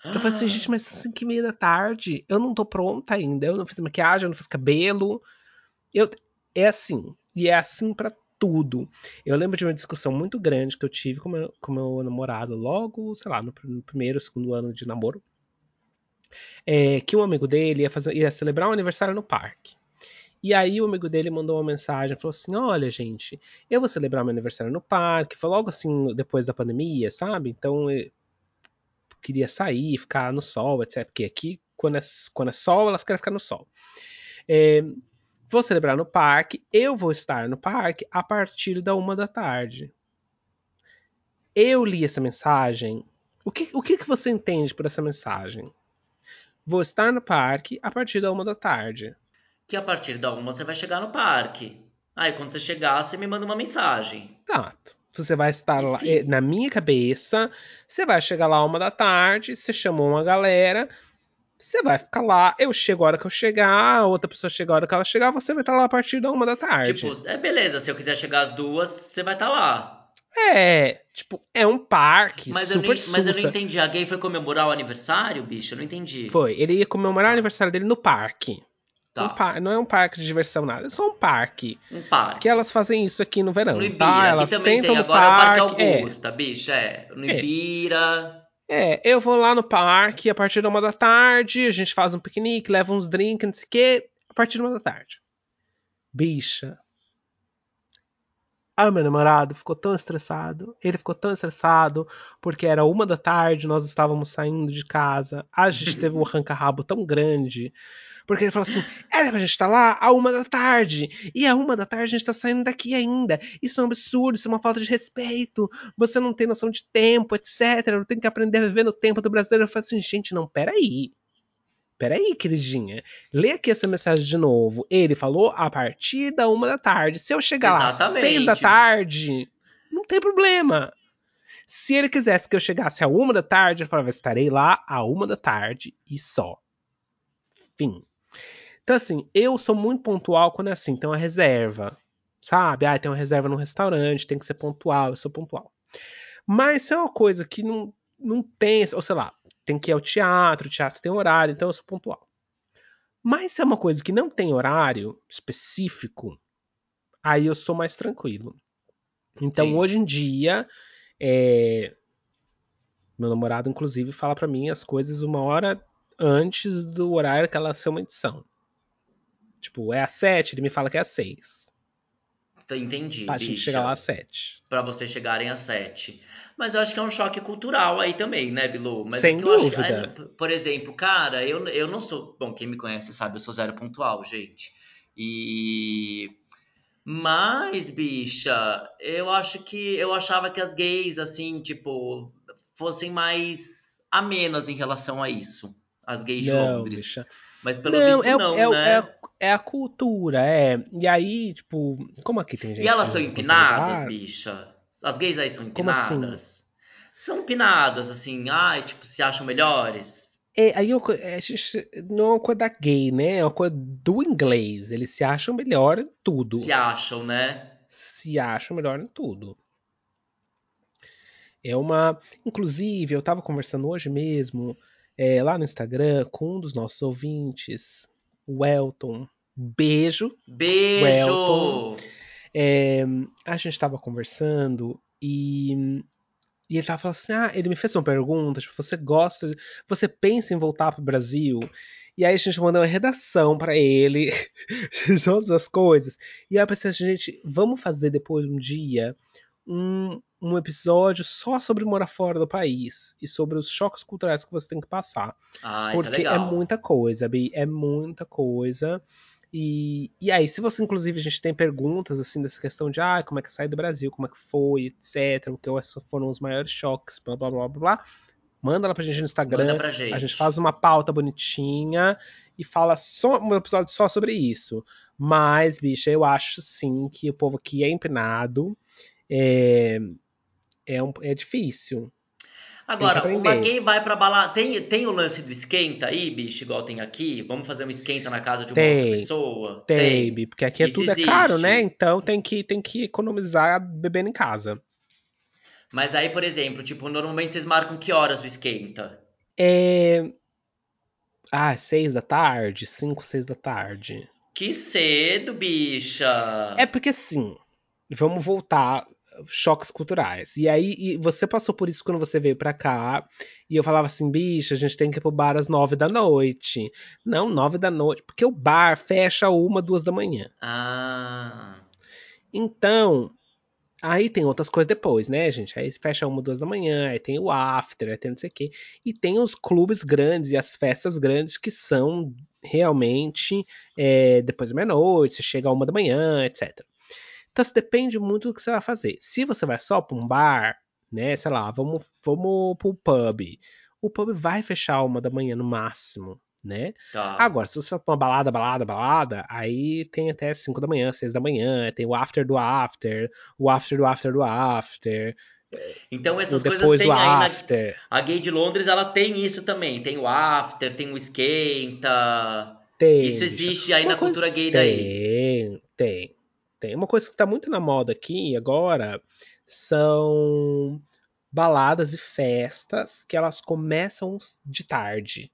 Eu falei assim, gente, mas às 5 e meia da tarde, eu não tô pronta ainda. Eu não fiz maquiagem, eu não fiz cabelo. Eu, é assim. E é assim pra tudo. Eu lembro de uma discussão muito grande que eu tive com meu, com meu namorado logo, sei lá, no, no primeiro, segundo ano de namoro. É, que um amigo dele ia, fazer, ia celebrar um aniversário no parque. E aí o amigo dele mandou uma mensagem, falou assim, olha gente, eu vou celebrar meu aniversário no parque, foi logo assim, depois da pandemia, sabe? Então eu queria sair, ficar no sol, etc. Porque aqui, quando é, quando é sol, elas querem ficar no sol. É, vou celebrar no parque, eu vou estar no parque a partir da uma da tarde. Eu li essa mensagem. O que, o que, que você entende por essa mensagem? Vou estar no parque a partir da uma da tarde. Que a partir da uma você vai chegar no parque. Aí quando você chegar, você me manda uma mensagem. Exato. Você vai estar lá. Eh, Na minha cabeça, você vai chegar lá uma da tarde, você chamou uma galera, você vai ficar lá. Eu chego a hora que eu chegar, a outra pessoa chega a hora que ela chegar, você vai estar lá a partir da uma da tarde. Tipo, é beleza, se eu quiser chegar às duas, você vai estar lá. É, tipo, é um parque Mas, eu, super nem, mas eu não entendi. A gay foi comemorar o aniversário, bicho? Eu não entendi. Foi, ele ia comemorar o aniversário dele no parque. Tá. Um par- Não é um parque de diversão, nada, é só um parque. Um parque. Que elas fazem isso aqui no verão, No Ibira. tá? Elas também sentam tem. no Agora é o parque. Parque é. Augusta, bicho. É. No É. Ibira. É, eu vou lá no parque a partir da uma da tarde, a gente faz um piquenique, leva uns drinks, não sei o quê, a partir da uma da tarde. Bicha. Ah, meu namorado ficou tão estressado. Ele ficou tão estressado porque era uma da tarde, nós estávamos saindo de casa. A gente teve um arranca-rabo tão grande. Porque ele falou assim: era pra gente estar lá a uma da tarde. E a uma da tarde a gente tá saindo daqui ainda. Isso é um absurdo, isso é uma falta de respeito. Você não tem noção de tempo, etc. Eu tenho que aprender a viver no tempo do brasileiro. Eu falei assim: gente, não, peraí. Peraí, queridinha. Lê aqui essa mensagem de novo. Ele falou a partir da uma da tarde. Se eu chegar lá às Exatamente. seis da tarde, não tem problema. Se ele quisesse que eu chegasse a uma da tarde, ele falava: estarei lá a uma da tarde e só. Fim. Então, assim, eu sou muito pontual quando é assim, tem uma reserva. Sabe? Ah, tem uma reserva num restaurante, tem que ser pontual, eu sou pontual. Mas se é uma coisa que não, não tem, ou sei lá, tem que ir ao teatro, o teatro tem horário, então eu sou pontual. Mas se é uma coisa que não tem horário específico, aí eu sou mais tranquilo. Então, Sim. hoje em dia, é, meu namorado, inclusive, fala pra mim as coisas uma hora antes do horário que ela ser uma edição. Tipo, é às sete, ele me fala que é às seis. Entendi, Pra gente chegar lá às sete. Pra vocês chegarem às sete. Mas eu acho que é um choque cultural aí também, né, Bilu? Mas Sem é que eu acho- dúvida. é, por exemplo, cara, eu, eu não sou. Bom, quem me conhece sabe, eu sou zero pontual, gente. E. Mas, bicha, eu acho que. Eu achava que as gays, assim, tipo, fossem mais amenas em relação a isso. As gays de Não, Londres. bicha. Mas pelo Não, visto é, não, é, né? é, a- é a cultura, é. E aí, tipo, como aqui tem gente E elas são empinadas, bicha? As gays aí são assim? empinadas? São empinadas, assim, ai, tipo, se acham melhores? É, aí eu, é, gente, não é uma coisa da gay, né? É uma coisa do inglês. Eles se acham melhor em tudo. Se acham, né? Se acham melhor em tudo. É uma. Inclusive, eu tava conversando hoje mesmo, é, lá no Instagram, com um dos nossos ouvintes, o Elton. Beijo. Beijo! É, a gente tava conversando e. E ele tava falando assim: ah, ele me fez uma pergunta, tipo, você gosta, de- você pensa em voltar pro Brasil? E aí a gente mandou uma redação pra ele de todas as coisas. E aí eu pensei assim, gente, vamos fazer depois um dia um, um episódio só sobre morar fora do país e sobre os choques culturais que você tem que passar. Ah, isso é Porque é, legal. muita coisa, Bi, é muita coisa. E, e aí, se você, inclusive, a gente tem perguntas assim dessa questão de ah, como é que sai do Brasil, como é que foi, etc. O que foram os maiores choques, blá blá blá blá blá. Manda lá pra gente no Instagram. Manda pra gente. A gente faz uma pauta bonitinha e fala só um episódio só sobre isso. Mas, bicha, eu acho sim que o povo aqui é empinado. É, é, um- é difícil. Agora, Tem uma gay vai pra balada. Tem, tem o lance do esquenta aí, bicho, igual tem aqui? Vamos fazer um esquenta na casa de uma Tem, outra pessoa? Tem, Bi, porque aqui é Isso tudo é caro, existe. né? Então tem que, tem que economizar bebendo em casa. Mas aí, por exemplo, tipo, normalmente vocês marcam que horas o esquenta? É. Ah, seis da tarde, cinco, seis da tarde. Que cedo, bicha! É porque assim, vamos voltar choques culturais. E aí e você passou por isso quando você veio pra cá, e eu falava assim, bicha, a gente tem que ir pro bar às nove da noite. Não, nove da noite, porque o bar fecha uma, duas da manhã. Ah. Então, aí tem outras coisas depois, né, gente? Aí fecha uma, duas da manhã, aí tem o after, aí tem não sei o quê. E tem os clubes grandes e as festas grandes que são realmente é, depois da meia-noite, você chega a uma da manhã, etc. Então, depende muito do que você vai fazer. Se você vai só para um bar, né, sei lá, vamos, vamos pro pub. O pub vai fechar uma da manhã no máximo, né? Tá. Agora, se você for pra uma balada, balada, balada, aí tem até 5 da manhã, 6 da manhã, tem o after do after, o after do after do after, Então o essas coisas tem aí na. A gay de Londres, ela tem isso também. Tem o after, tem o esquenta. Tem. Isso existe aí Uma na cultura gay daí. Tem, tem. Tem. Uma coisa que tá muito na moda aqui agora são baladas e festas que elas começam de tarde.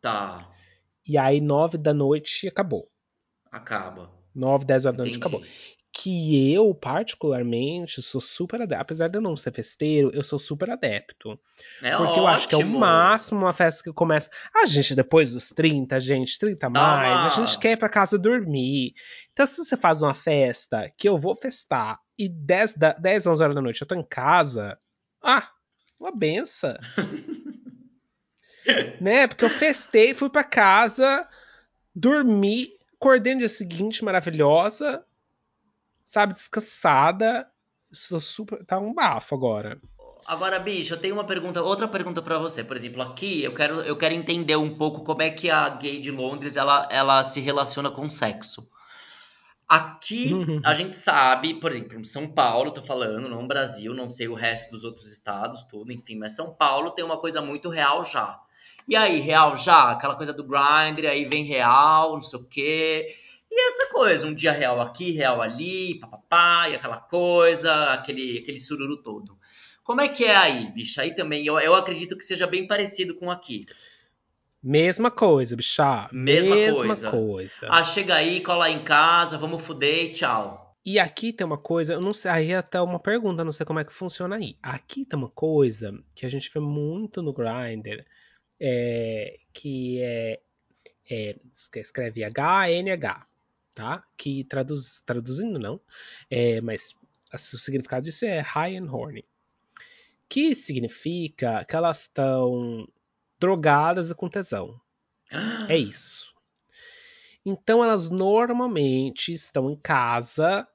Tá. E aí, 9 da noite acabou. Acaba. 9, 10 horas da noite Entendi. acabou. Que eu, particularmente, sou super adepto. Apesar de eu não ser festeiro, eu sou super adepto. É porque eu acho que é o ótimo. máximo uma festa que começa. A gente, depois dos 30, gente, 30 a Dá mais, uma- a gente quer ir pra casa dormir. Então, se você faz uma festa que eu vou festar e 10, da, 10 11 horas da noite eu tô em casa, ah, uma benção. né? Porque eu festei, fui pra casa, dormi, acordei no dia seguinte, maravilhosa, sabe, descansada. Sou super. Tá um bafo agora. Agora, bicho, eu tenho uma pergunta, outra pergunta pra você. Por exemplo, aqui eu quero, eu quero entender um pouco como é que a gay de Londres ela, ela se relaciona com o sexo. Aqui Uhum. a gente sabe, por exemplo, em São Paulo, tô falando, não Brasil, não sei o resto dos outros estados, tudo, enfim, mas São Paulo tem uma coisa muito real já. E aí, real já, aquela coisa do grinder, aí vem real, não sei o quê. E essa coisa, um dia real aqui, real ali, papapá, e aquela coisa, aquele, aquele sururu todo. Como é que é aí, bicha? Aí também, eu, eu acredito que seja bem parecido com aqui. Mesma coisa, bichá. Mesma Mesma coisa. coisa. Ah, chega aí, cola aí em casa, vamos fuder e tchau. E aqui tem uma coisa, eu não sei, aí é até uma pergunta, não sei como é que funciona aí. Aqui tem uma coisa que a gente vê muito no Grindr, é, que é, é escreve H-A-N-H, tá? Que traduz, traduzindo não, é, mas o significado disso é high and horny. Que significa que elas estão drogadas e com tesão. É isso. Então elas normalmente estão em casa,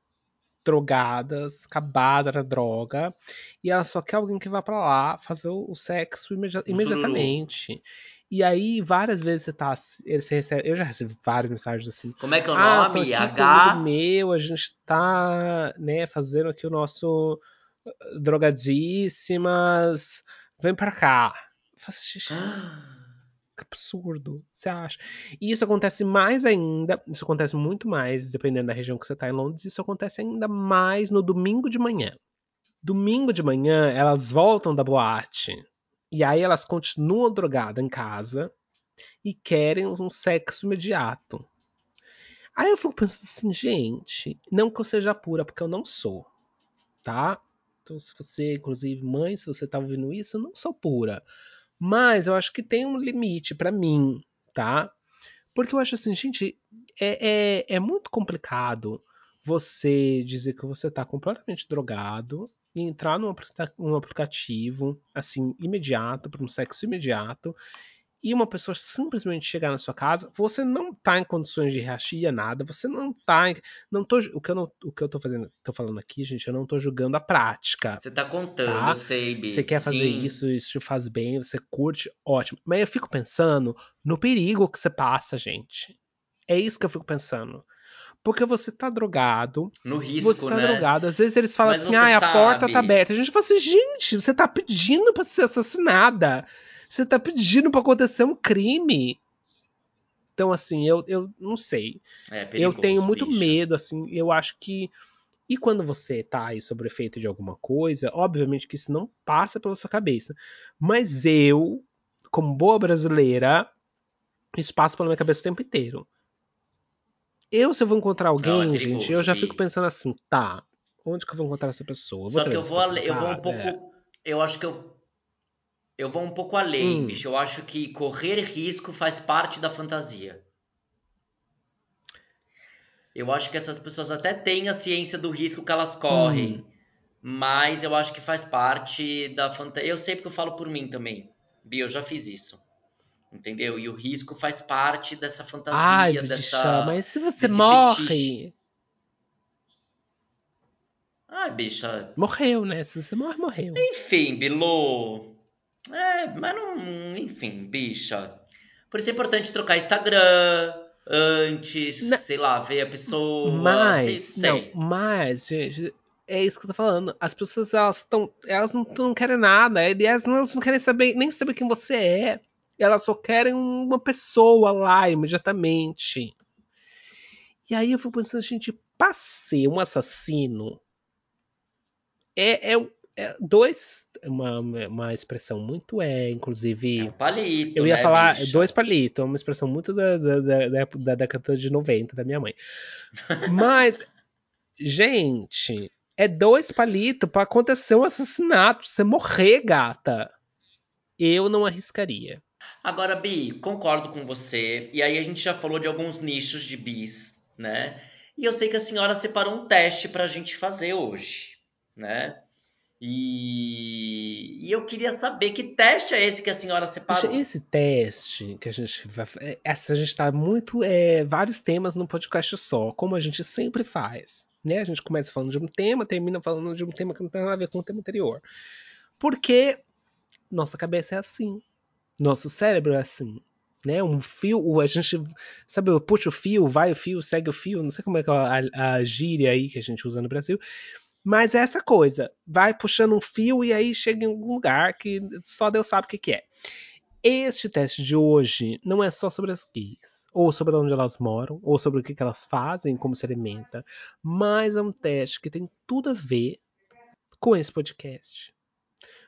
drogadas, acabadas na droga, e elas só querem alguém que vá pra lá fazer o sexo imedi- imediatamente. E aí, várias vezes você tá. Você recebe, eu já recebi várias mensagens assim. Como é que é o ah, nome? H. meu, a gente tá, né, fazendo aqui o nosso uh, drogadíssimas. Vem pra cá. Eu falo assim, "Gente, que absurdo, você acha? E isso acontece mais ainda, isso acontece muito mais, dependendo da região que você tá em Londres, isso acontece ainda mais no domingo de manhã. Domingo de manhã, elas voltam da boate. E aí elas continuam drogadas em casa e querem um sexo imediato. Aí eu fico pensando assim, gente, não que eu seja pura, porque eu não sou, tá? Então, se você, inclusive, mãe, se você tá ouvindo isso, eu não sou pura. Mas eu acho que tem um limite pra mim, tá? Porque eu acho assim, gente, é, é, é muito complicado você dizer que você tá completamente drogado e entrar num, aplica- num aplicativo, assim, imediato, para um sexo imediato, e uma pessoa simplesmente chegar na sua casa, você não tá em condições de reagir a nada, você não tá. em- Não tô, o, que eu não, o que eu tô fazendo, tô falando aqui, gente, eu não tô julgando a prática. Você tá contando, Tá? sei, Bi. Você quer fazer Sim. isso, isso te faz bem, você curte, ótimo. Mas eu fico pensando no perigo que você passa, gente. É isso que eu fico pensando. Porque você tá drogado, No risco, você tá né? drogado. Às vezes eles falam Mas assim, ah, a porta tá aberta. A gente fala assim, gente, você tá pedindo pra ser assassinada. Você tá pedindo pra acontecer um crime. Então, assim, eu, eu não sei. É eu perigoso, tenho muito medo, assim, eu acho que. E quando você tá aí sob o efeito de alguma coisa, obviamente que isso não passa pela sua cabeça. Mas eu, como boa brasileira, isso passa pela minha cabeça o tempo inteiro. Eu, se eu vou encontrar alguém, Não, é gente, eu já Bi. fico pensando assim, tá, onde que eu vou encontrar essa pessoa? Só que eu vou, pessoa eu vou um casa? É. pouco. Eu acho que eu. Eu vou um pouco além, Hum. bicho. Eu acho que correr risco faz parte da fantasia. Eu acho que essas pessoas até têm a ciência do risco que elas correm. Hum. Mas eu acho que faz parte da fantasia. Eu sei porque eu falo por mim também. Bia, eu já fiz isso. Entendeu? E o risco faz parte dessa fantasia, Ai, bicha, dessa. mas se você morre, fetiche. Ai, bicha. morreu, né? Se você morre, morreu. Enfim, Bilu. É, mas não. Enfim, bicha. Por isso é importante trocar Instagram antes, sei lá, ver a pessoa. Mas, sei, não, mas, gente, é isso que eu tô falando. As pessoas, elas estão, elas não, não querem nada. Não, elas não querem saber, nem saber quem você é. Elas só querem uma pessoa lá imediatamente. E aí eu fico pensando, gente, pra ser um assassino, é, é, é dois, uma, uma expressão muito é, inclusive. É um palito, Eu ia né, falar bicha? dois palitos, é uma expressão muito da, da, da, da, da década de 90 da minha mãe. Mas, gente, é dois palitos pra acontecer um assassinato, você morrer, gata. Eu não arriscaria. Agora, Bi, concordo com você. E aí a gente já falou de alguns nichos de bis, né? E eu sei que a senhora separou um teste pra gente fazer hoje, né? E, e eu queria saber que teste é esse que a senhora separou. Esse teste que a gente vai. Essa, a gente tá muito. É, vários temas no podcast só, como a gente sempre faz. Né? A gente começa falando de um tema, termina falando de um tema que não tem nada a ver com o tema anterior. Porque nossa cabeça é assim. Nosso cérebro é assim. Né? Um fio, a gente. Sabe, puxa o fio, vai o fio, segue o fio. Não sei como é que é a, a gíria aí que a gente usa no Brasil. Mas é essa coisa. Vai puxando um fio e aí chega em algum lugar que só Deus sabe o que, que é. Este teste de hoje não é só sobre as gays, ou sobre onde elas moram, ou sobre o que, que elas fazem, como se alimenta, mas é um teste que tem tudo a ver com esse podcast.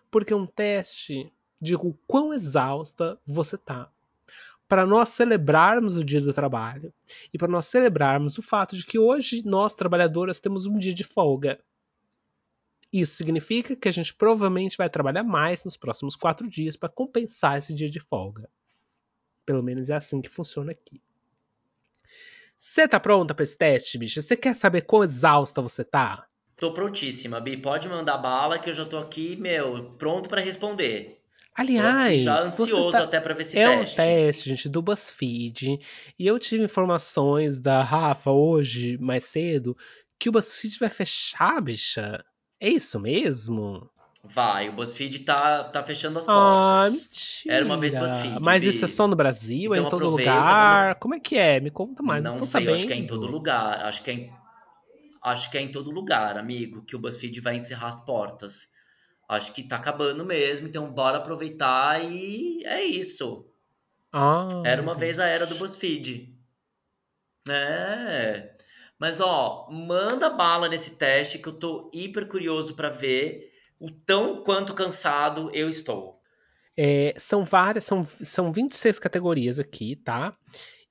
Porque é um teste de o quão exausta você tá. Para nós celebrarmos o dia do trabalho e para nós celebrarmos o fato de que hoje nós, trabalhadoras, temos um dia de folga. Isso significa que a gente provavelmente vai trabalhar mais nos próximos quatro dias para compensar esse dia de folga. Pelo menos é assim que funciona aqui. Você tá pronta para esse teste, bicha? Você quer saber quão exausta você tá? Tô prontíssima, Bi. Pode mandar bala que eu já tô aqui, meu, pronto pra responder. Aliás, já ansioso tá- até pra ver esse é um teste. teste, gente, do BuzzFeed. E eu tive informações da Rafa hoje, mais cedo, que o BuzzFeed vai fechar, bicha. É isso mesmo? Vai, o BuzzFeed tá, tá fechando as Ah, portas. mentira. Era uma vez BuzzFeed, Mas isso é só no Brasil? é Então em todo lugar? Como é que é? Me conta mais. Não tô sei, eu acho sabendo. que é em todo lugar. Acho que é em, acho que é em todo lugar, amigo, que o BuzzFeed vai encerrar as portas. Acho que tá acabando mesmo, então bora aproveitar e é isso. Ah, Era uma vez a era do BuzzFeed. É. Mas ó, manda bala nesse teste que eu tô hiper curioso pra ver o tão quanto cansado eu estou. É, são várias, são, são 26 categorias aqui, tá?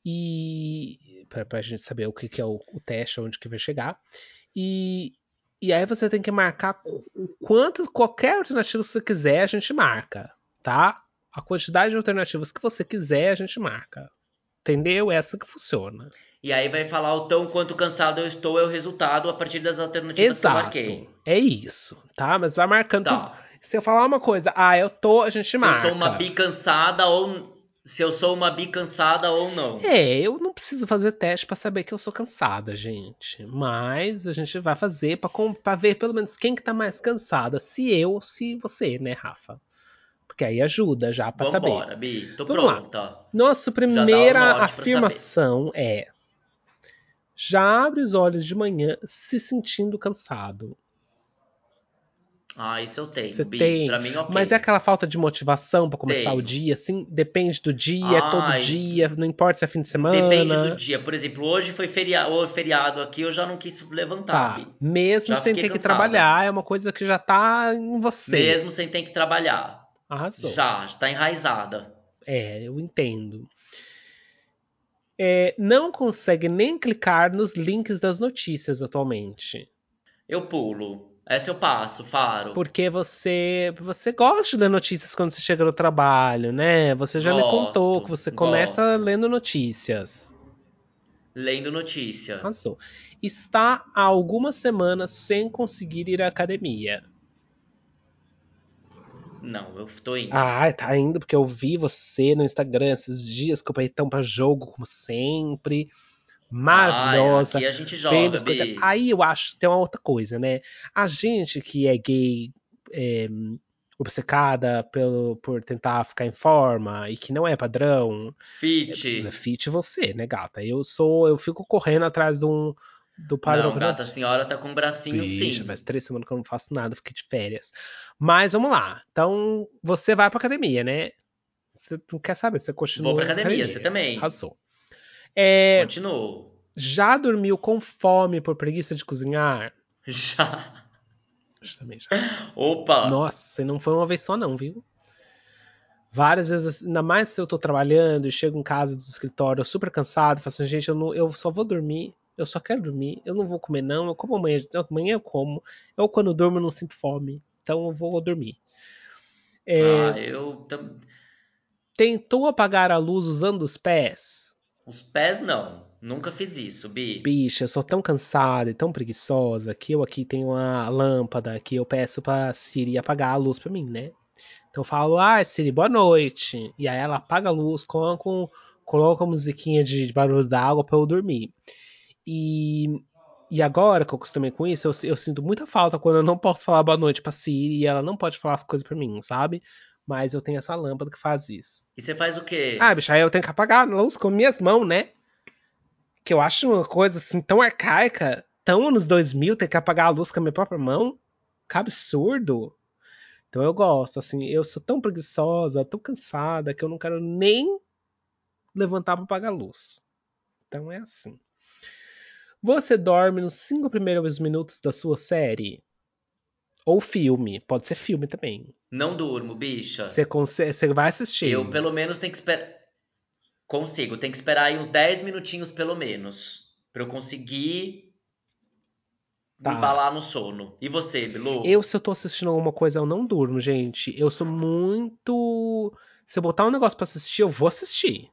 E pra, pra gente saber o que, que é o, o teste, onde que vai chegar. E, e aí você tem que marcar quantas, qualquer alternativa que você quiser, a gente marca, tá? A quantidade de alternativas que você quiser, a gente marca. Entendeu? É assim que funciona. E aí vai falar o tão quanto cansado eu estou é o resultado a partir das alternativas que eu Exato. marquei. É isso, tá? Mas vai marcando. Tá. Se eu falar uma coisa, ah, eu tô, a gente Se marca. eu sou uma bi cansada ou se eu sou uma bi cansada ou não. É, eu não preciso fazer teste pra saber que eu sou cansada, gente. Mas a gente vai fazer pra ver pelo menos quem que tá mais cansada, se eu ou se você, né, Rafa? Porque aí ajuda já pra saber. Vambora, Bi. Tô Vamos lá. pronta. Nossa primeira afirmação é: já abre os olhos de manhã se sentindo cansado. Ah, isso eu tenho, Você Bi. tem. Pra mim, ok. Mas é aquela falta de motivação pra começar Tenho. o dia, assim? Depende do dia, é todo dia, não importa se é fim de semana. Depende do dia. Por exemplo, hoje foi feriado, feriado aqui, eu já não quis levantar, Tá. Mesmo Já sem ter que trabalhar, é uma coisa que já tá em você. Mesmo sem ter que trabalhar. Arrasou. Já, já tá enraizada. É, eu entendo. É, não consegue nem clicar nos links das notícias atualmente. Eu pulo. Essa eu passo, faro. Porque você você gosta de ler notícias quando você chega no trabalho, né? Você já me Gosto, contou que você começa gosto. lendo notícias. Lendo notícia. Arrasou. Está há algumas semanas sem conseguir ir à academia. Não, eu tô indo. Ah, tá indo porque eu vi você no Instagram esses dias com o peitão pra jogo, como sempre. Maravilhosa. Ai, a gente joga. Aí eu acho que tem uma outra coisa, né? A gente que é gay, é, obcecada pelo, por tentar ficar em forma e que não é padrão, Fit. é fit você, né, gata? Eu sou, eu fico correndo atrás de um, do padrão. Não, gata, a senhora tá com um bracinho Bicho, sim. faz três semanas que eu não faço nada, fiquei de férias. Mas vamos lá. Então, você vai pra academia, né? Você não quer saber, você continua Vou pra na academia, você também. Arrasou. É, Continuo. já dormiu com fome por preguiça de cozinhar? Já. Justamente. Opa. Nossa, e não foi uma vez só não, viu? Várias vezes, ainda mais se eu tô trabalhando e chego em casa do escritório super cansado, falo assim, gente, eu, não, eu só vou dormir, eu só quero dormir, eu não vou comer não, eu como amanhã, amanhã eu como, eu quando durmo eu não sinto fome, então eu vou dormir. É, Ah, eu. Tentou apagar a luz usando os pés? Os pés não. Nunca fiz isso, Bi. Bicha, eu sou tão cansada e tão preguiçosa que eu aqui tenho uma lâmpada que eu peço pra Siri apagar a luz pra mim, né? Então eu falo, ah, Siri, boa noite. E aí ela apaga a luz, coloca, coloca uma musiquinha de, de barulho d'água pra eu dormir. E, e agora que eu acostumei com isso, eu, eu sinto muita falta quando eu não posso falar boa noite pra Siri e ela não pode falar as coisas pra mim, sabe? Mas eu tenho essa lâmpada que faz isso. E você faz o quê? Ah, bicho, aí eu tenho que apagar a luz com minhas mãos, né? Que eu acho uma coisa assim tão arcaica, tão anos 2000, ter que apagar a luz com a minha própria mão. Que absurdo. Então eu gosto, assim, eu sou tão preguiçosa, tão cansada, que eu não quero nem levantar pra apagar a luz. Então é assim. Você dorme nos cinco primeiros minutos da sua série? Ou filme, pode ser filme também. Não durmo, bicha. Você, consegue, você vai assistir. Eu pelo menos tenho que esperar. Consigo, tem que esperar aí uns 10 minutinhos pelo menos. Pra eu conseguir Tá. embalar no sono. E você, Bilu? Eu, se eu tô assistindo alguma coisa, eu não durmo, gente. Eu sou muito. Se eu botar um negócio pra assistir, eu vou assistir.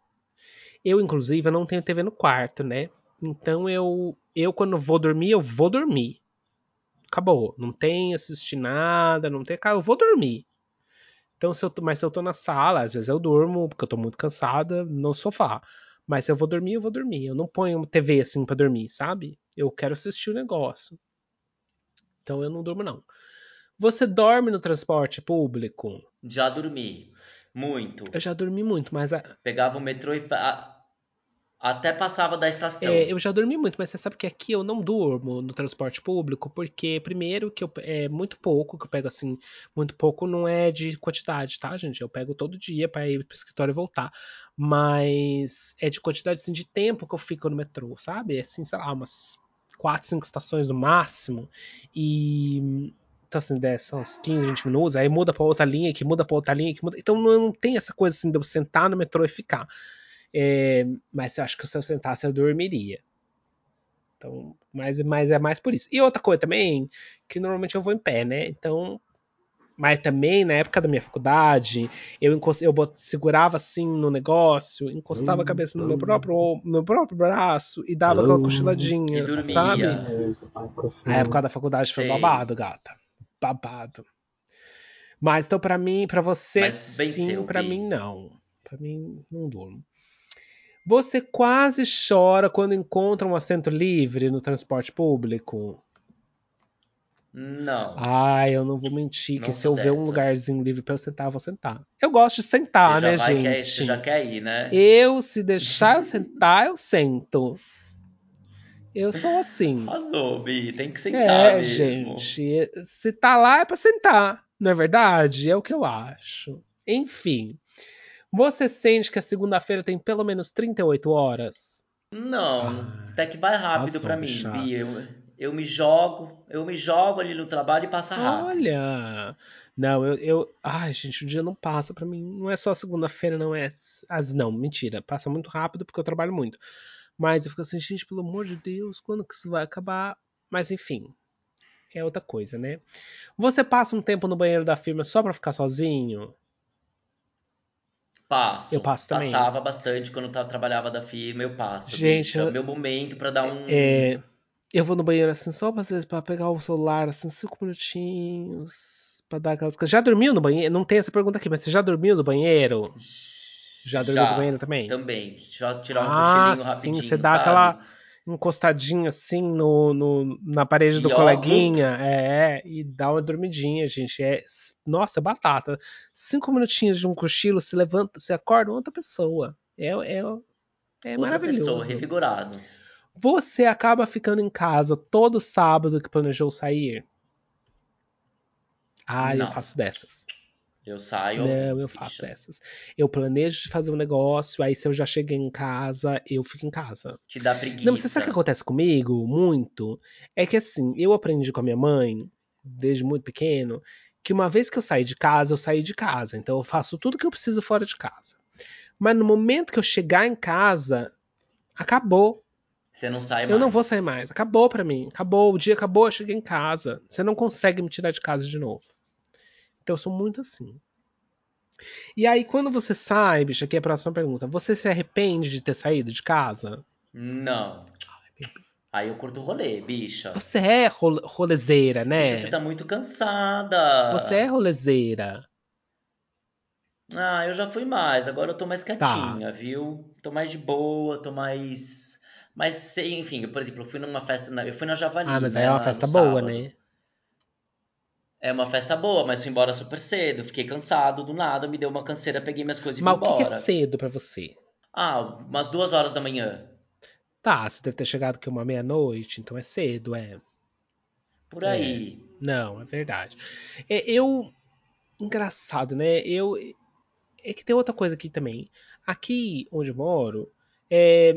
Eu, inclusive, eu não tenho TV no quarto, né? Então eu, eu quando vou dormir, eu vou dormir. Acabou. Não tem assistir nada, não tem. Eu vou dormir. Então, se eu mas se eu tô na sala, às vezes eu durmo, porque eu tô muito cansada no sofá. Mas se eu vou dormir, eu vou dormir. Eu não ponho TV assim pra dormir, sabe? Eu quero assistir o negócio. Então eu não durmo, não. Você dorme no transporte público? Já dormi. Muito. Eu já dormi muito, mas a- Pegava o metrô e a- até passava da estação. É, eu já dormi muito, mas você sabe que aqui eu não durmo no transporte público, porque primeiro que eu, é muito pouco, que eu pego assim, muito pouco não é de quantidade, tá, gente? Eu pego todo dia pra ir pro escritório e voltar. Mas é de quantidade assim, de tempo que eu fico no metrô, sabe? É assim, sei lá, umas 4, 5 estações no máximo. E então, assim, são uns 15, 20 minutos, aí muda pra outra linha, que muda pra outra linha, que muda. Então não tem essa coisa assim de eu sentar no metrô e ficar. É, mas eu acho que se eu sentasse eu dormiria. Então, mas, mas é mais por isso. E outra coisa também, que normalmente eu vou em pé, né? Então, mas também na época da minha faculdade, eu, encost, eu segurava assim no negócio, encostava a cabeça no meu próprio, no meu próprio braço e dava aquela cochiladinha, E dormia. sabe? A época da faculdade foi Sei. babado, gata. Babado. Mas então pra mim, pra você Mas sim, pra Bi. mim não. Pra mim não durmo. Você quase chora quando encontra um assento livre no transporte público? Não. Ai, eu não vou mentir, que Não se eu sou ver um dessas. lugarzinho livre pra eu sentar, eu vou sentar. Eu gosto de sentar, né, vai, gente? quer, você já quer ir, né? Eu, se deixar eu sentar, eu sento. Eu sou assim. Arrasou, Bi. Tem que sentar É, mesmo. gente. Se tá lá é pra sentar, não é verdade? É o que eu acho. Enfim. Você sente que a segunda-feira tem pelo menos 38 horas? Não, Ah, até que vai rápido pra mim, bicha. Bi. Eu, eu me jogo, eu me jogo ali no trabalho e passa rápido. Olha! Não, eu, eu. Ai, gente, o dia não passa pra mim. Não é só a segunda-feira, não é. As, não, mentira. Passa muito rápido porque eu trabalho muito. Mas eu fico assim, gente, pelo amor de Deus, quando que isso vai acabar? Mas enfim. É outra coisa, né? Você passa um tempo no banheiro da firma só pra ficar sozinho? Passo. Eu passo também. Passava bastante quando eu trabalhava da firma, eu passo. Gente. É eu- meu momento pra dar um. É, eu vou no banheiro assim só pra, pra pegar o celular, assim, cinco minutinhos. Pra dar aquelas coisas. Já dormiu no banheiro? Não tem essa pergunta aqui, mas você já dormiu no banheiro? Já dormiu no banheiro também? Também. Já tirar um ah, cochilinho sim, rapidinho. você dá sabe? aquela encostadinha assim no, no- na parede do coleguinha. É, e dá uma dormidinha, gente. É, nossa, é batata. Cinco minutinhos de um cochilo, se levanta, se acorda outra pessoa. É, é, é Outra maravilhoso. pessoa, revigorado. Você acaba ficando em casa todo sábado que planejou sair? Ah, eu Não. faço dessas. Eu saio. Não, eu faço dessas. Eu planejo fazer um negócio, aí se eu já cheguei em casa, eu fico em casa. Te dá preguiça. Não, mas você sabe o que acontece comigo muito? É que assim, eu aprendi com a minha mãe, desde muito pequeno, que uma vez que eu saí de casa, eu saí de casa. Então eu faço tudo que eu preciso fora de casa. Mas no momento que eu chegar em casa, acabou. Você não sai mais. Eu não vou sair mais. Acabou pra mim. Acabou. O dia acabou, eu cheguei em casa. Você não consegue me tirar de casa de novo. Então eu sou muito assim. E aí, quando você sai, bicho, aqui é a próxima pergunta. Você se arrepende de ter saído de casa? Não. Aí eu curto o rolê, bicha. Você é role- rolezeira, né? Bicha, você tá muito cansada. Você é rolezeira. Ah, eu já fui mais, agora eu tô mais Tá. quietinha, viu? Tô mais de boa, tô mais. Mas, sei, enfim, eu, por exemplo, eu fui numa festa. na- Eu fui na Javali. Ah, mas né, aí é uma festa boa, sábado. né? É uma festa boa, mas fui embora super cedo. Fiquei cansado do nada, me deu uma canseira, peguei minhas coisas e Mas fui o que, que embora. é cedo pra você? Ah, umas duas horas da manhã. Tá, você deve ter chegado aqui uma meia-noite, então é cedo, é. Por É. aí. Não, é verdade. É, eu. Engraçado, né? Eu. É que tem outra coisa aqui também. Aqui onde eu moro, é,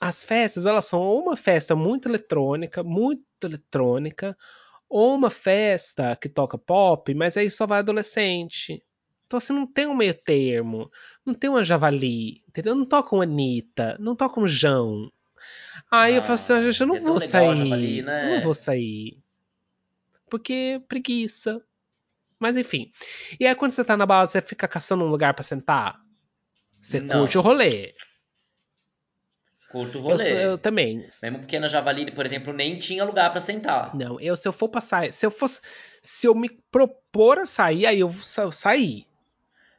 as festas, elas são uma festa muito eletrônica, muito eletrônica, ou uma festa que toca pop, mas aí só vai adolescente. Então assim, não tem um meio termo. Não tem uma Javali, entendeu? Não toca um Anitta, não toca um Jão. Aí eu falo assim, Ah, ah, gente, eu não é vou sair. Javali, né? Não vou sair. Porque preguiça. Mas enfim. E aí quando você tá na balada, você fica caçando um lugar pra sentar? Você Não. curte o rolê. Curto o Eu, rolê. sou- eu também. Mesmo porque na Javali, por exemplo, nem tinha lugar pra sentar. Não, eu se eu for passar, se eu fosse, se eu me propor a sair, aí eu vou sa- sair.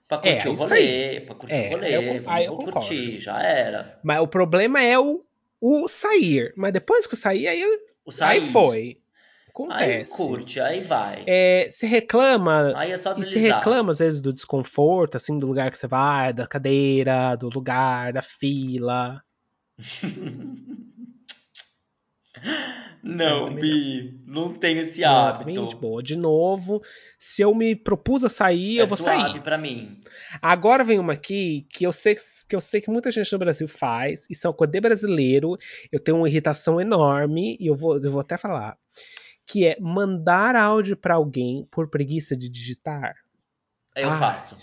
Pra É, curtir o isso rolê, pra curtir É, o rolê. eu aí eu curtir, já era. Mas o problema é o, o sair. Mas depois que eu sair, aí, eu- O sair. aí foi. Acontece. Aí curte, aí vai. É, você reclama. Aí é só E você deslizar. reclama, às vezes, do desconforto, assim, do lugar que você vai, da cadeira, do lugar, da fila. Não, Bi, não tenho esse Não, hábito. de boa. De novo, se eu me propus a sair, É eu vou suave sair. pra mim. Agora vem uma aqui que eu sei que eu sei que muita gente no Brasil faz. Isso é um codê brasileiro. Eu tenho uma irritação enorme e eu vou, eu vou até falar. Que é mandar áudio pra alguém por preguiça de digitar. Eu Ah, faço.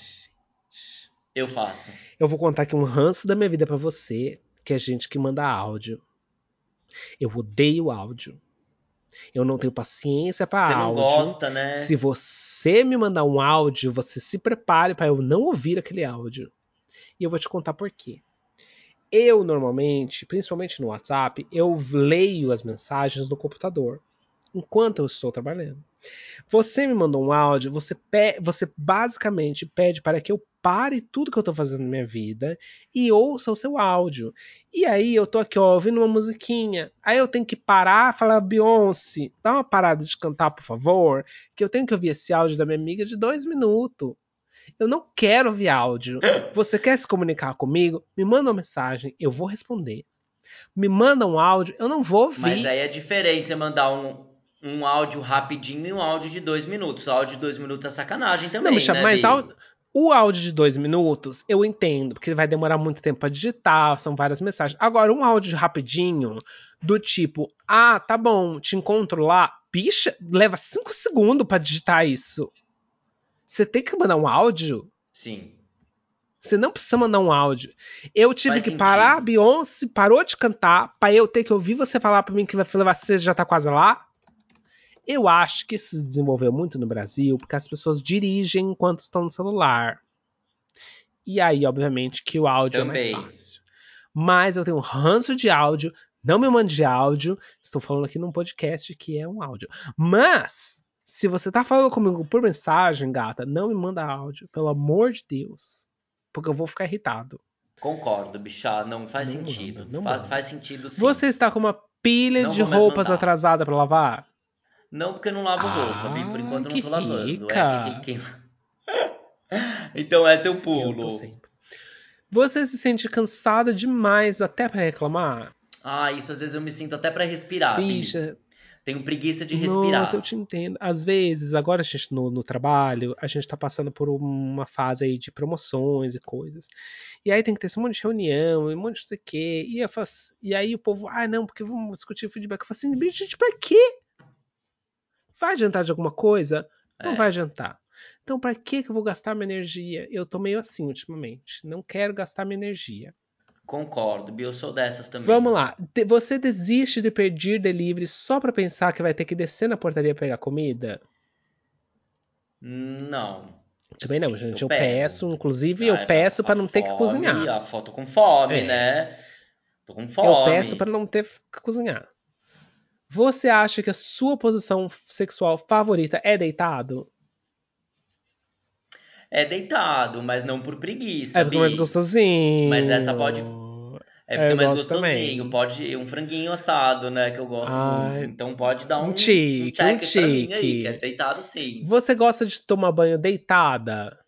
Eu faço. Eu vou contar aqui um ranço da minha vida pra você, que é gente que manda áudio. Eu odeio áudio. Eu não tenho paciência pra Você não áudio. gosta, né? Se você me mandar um áudio, você se prepare para eu não ouvir aquele áudio. E eu vou te contar por quê. Eu normalmente, principalmente no WhatsApp, eu leio as mensagens no computador enquanto eu estou trabalhando. Você me mandou um áudio, você, pe você basicamente pede para que eu pare tudo que eu estou fazendo na minha vida e ouça o seu áudio. E aí eu tô aqui ó, ouvindo uma musiquinha. Aí eu tenho que parar falar, Beyoncé, dá uma parada de cantar, por favor, que eu tenho que ouvir esse áudio da minha amiga de dois minutos. Eu não quero ouvir áudio. Você quer se comunicar comigo? Me manda uma mensagem, eu vou responder. Me manda um áudio, eu não vou ouvir. Mas aí é diferente você mandar um, um áudio rapidinho e um áudio de dois minutos. O áudio de dois minutos é sacanagem também, Não, Michel, né, mas áudio- o áudio de dois minutos eu entendo, porque vai demorar muito tempo pra digitar, são várias mensagens. Agora, um áudio rapidinho, do tipo, ah, tá bom, te encontro lá. Bicha, leva cinco segundos pra digitar isso. Você tem que mandar um áudio? Sim. Você não precisa mandar um áudio. Eu tive Faz que sentido. parar, a Beyoncé parou de cantar, pra eu ter que ouvir você falar pra mim que vai levar você já tá quase lá. Eu acho que isso se desenvolveu muito no Brasil porque as pessoas dirigem enquanto estão no celular. E aí, obviamente, que o áudio é Também. mais fácil. Mas eu tenho um ranço de áudio, não me mande de áudio. Estou falando aqui num podcast que é um áudio. Mas, se você tá falando comigo por mensagem, gata, não me manda áudio, pelo amor de Deus. Porque eu vou ficar irritado. Concordo, bichá. Não faz Não sentido. manda, não Fa- manda. faz sentido sim. Você está com uma pilha Não de roupas atrasada pra lavar? Não, porque eu não lavo roupa, Bi. Por Ah, enquanto eu não tô lavando. rica. É que, que- que- então essa eu Eu pulo. tô sempre. Você se sente cansada demais até pra reclamar? Ah, isso às vezes eu me sinto até pra respirar, Bi. Bicha, Tenho preguiça de respirar. nossa, eu te entendo. Às vezes, agora a gente no, no trabalho, a gente tá passando por uma fase aí de promoções e coisas. E aí tem que ter esse monte de reunião, um monte de não sei o quê. E, eu faço- e aí o povo, ah, não, porque vamos discutir feedback. Eu falo assim, gente, pra quê? Vai adiantar de alguma coisa? Não É. vai adiantar. Então, pra que que eu vou gastar minha energia? Eu tô meio assim ultimamente. Não quero gastar minha energia. Concordo, Bi. Eu sou dessas também. Vamos lá. De- Você desiste de pedir delivery só pra pensar que vai ter que descer na portaria pegar comida? Não. Também não, gente. Eu, Eu peço, inclusive Ah, eu peço a pra não ter que fome, cozinhar. A foto com fome, É. né? Tô com fome. Eu peço pra não ter que cozinhar. Você acha que a sua posição sexual favorita é deitado? É deitado, mas não por preguiça, É porque é mais gostosinho. Mas essa pode- É porque Eu é mais gosto gostosinho. também. Pode um franguinho assado, né? Que eu gosto Ai, muito. Então pode dar um, um tique, um check um pra mim aí, tique. que é deitado sim. Você gosta de tomar banho deitada?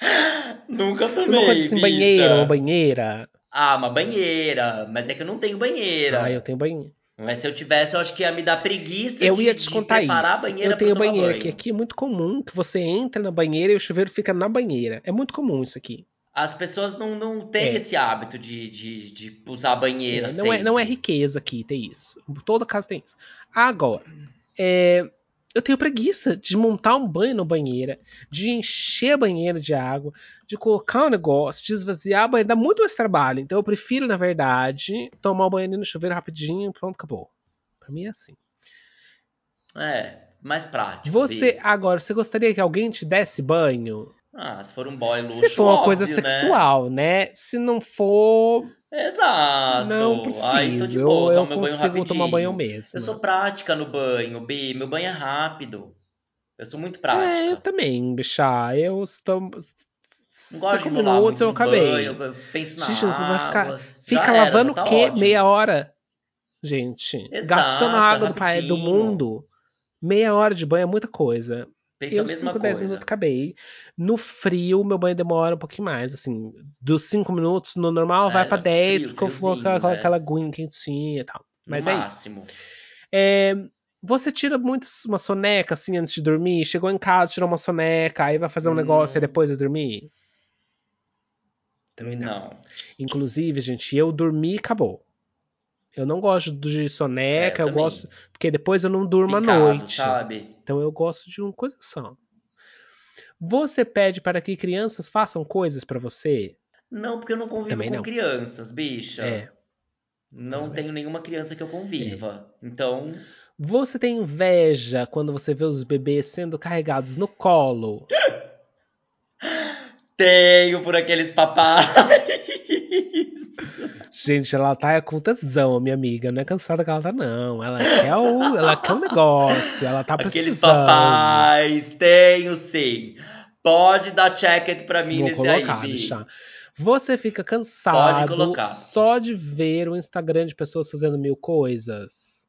Nunca tomei, uma coisa assim, bicha. banheira, uma banheira? Ah, uma banheira. Mas é que eu não tenho banheira. Ah, eu tenho banheiro. Mas se eu tivesse, eu acho que ia me dar preguiça Eu de, ia te de preparar isso. a banheira eu tenho banheira, banho. que aqui é muito comum que você entra na banheira e o chuveiro fica na banheira. É muito comum isso aqui. As pessoas não, não têm É. esse hábito de, de, de usar banheira É, não, é, não é riqueza aqui ter isso. Toda casa tem isso. Agora, é, eu tenho preguiça de montar um banho na banheira, de encher a banheira de água, de colocar um negócio, de esvaziar a banheira. Dá muito mais trabalho. Então eu prefiro, na verdade, tomar o banho ali no chuveiro rapidinho pronto, acabou. Pra mim é assim. É, mais prático. Você, Bi. agora, você gostaria que alguém te desse banho? Ah, se for um boy luxo, Se for uma coisa óbvio, né? sexual, né? Se não for, Exato. não Ai, tô de preciso. boa, eu tomo meu banho consigo rapidinho. tomar banho mesmo. Eu sou prática no banho, Bi. Meu banho é rápido. Eu sou muito prática. É, eu também, bichá. Eu estou. Não gosto de Cinco enrolar minutos eu acabei. banho, eu penso na Gente, não vai água. ficar. Fica era, lavando tá o quê? ótimo. Meia hora? gente. Exato, Gastando a água do pai do rapidinho. mundo. Meia hora de banho é muita coisa. Pensa a eu, mesma 5, 10 coisa. minutos, acabei. No frio, meu banho demora um pouquinho mais. Assim, dos 5 minutos, no normal, É, vai pra no 10, frio, porque eu vou com aquela, né? aquela aguinha quentinha e tal. Mas no é isso. máximo. É, você tira muito uma soneca, assim, antes de dormir? Chegou em casa, tirou uma soneca, aí vai fazer um Hum. negócio e depois de dormir? Também não. Não. Inclusive, gente, eu dormi e acabou. Eu não gosto de soneca, É, eu eu gosto. Porque depois eu não durmo à Picado, noite. sabe? Então eu gosto de uma coisa só. Você pede para que crianças façam coisas pra você? Não, porque eu não convivo Também com não. crianças, bicha. É. Não Também. tenho nenhuma criança que eu conviva. Então, Você tem inveja quando você vê os bebês sendo carregados no colo? tenho por aqueles papais. Gente, ela tá com tesão, minha amiga. Não é cansada que ela tá, não. Ela quer o, ela quer o negócio. Ela tá Aqueles precisando. papais, tenho sim. Pode dar check pra mim Vou nesse colocar, aí, Bi. bicha. Você fica cansado só de ver o Instagram de pessoas fazendo mil coisas?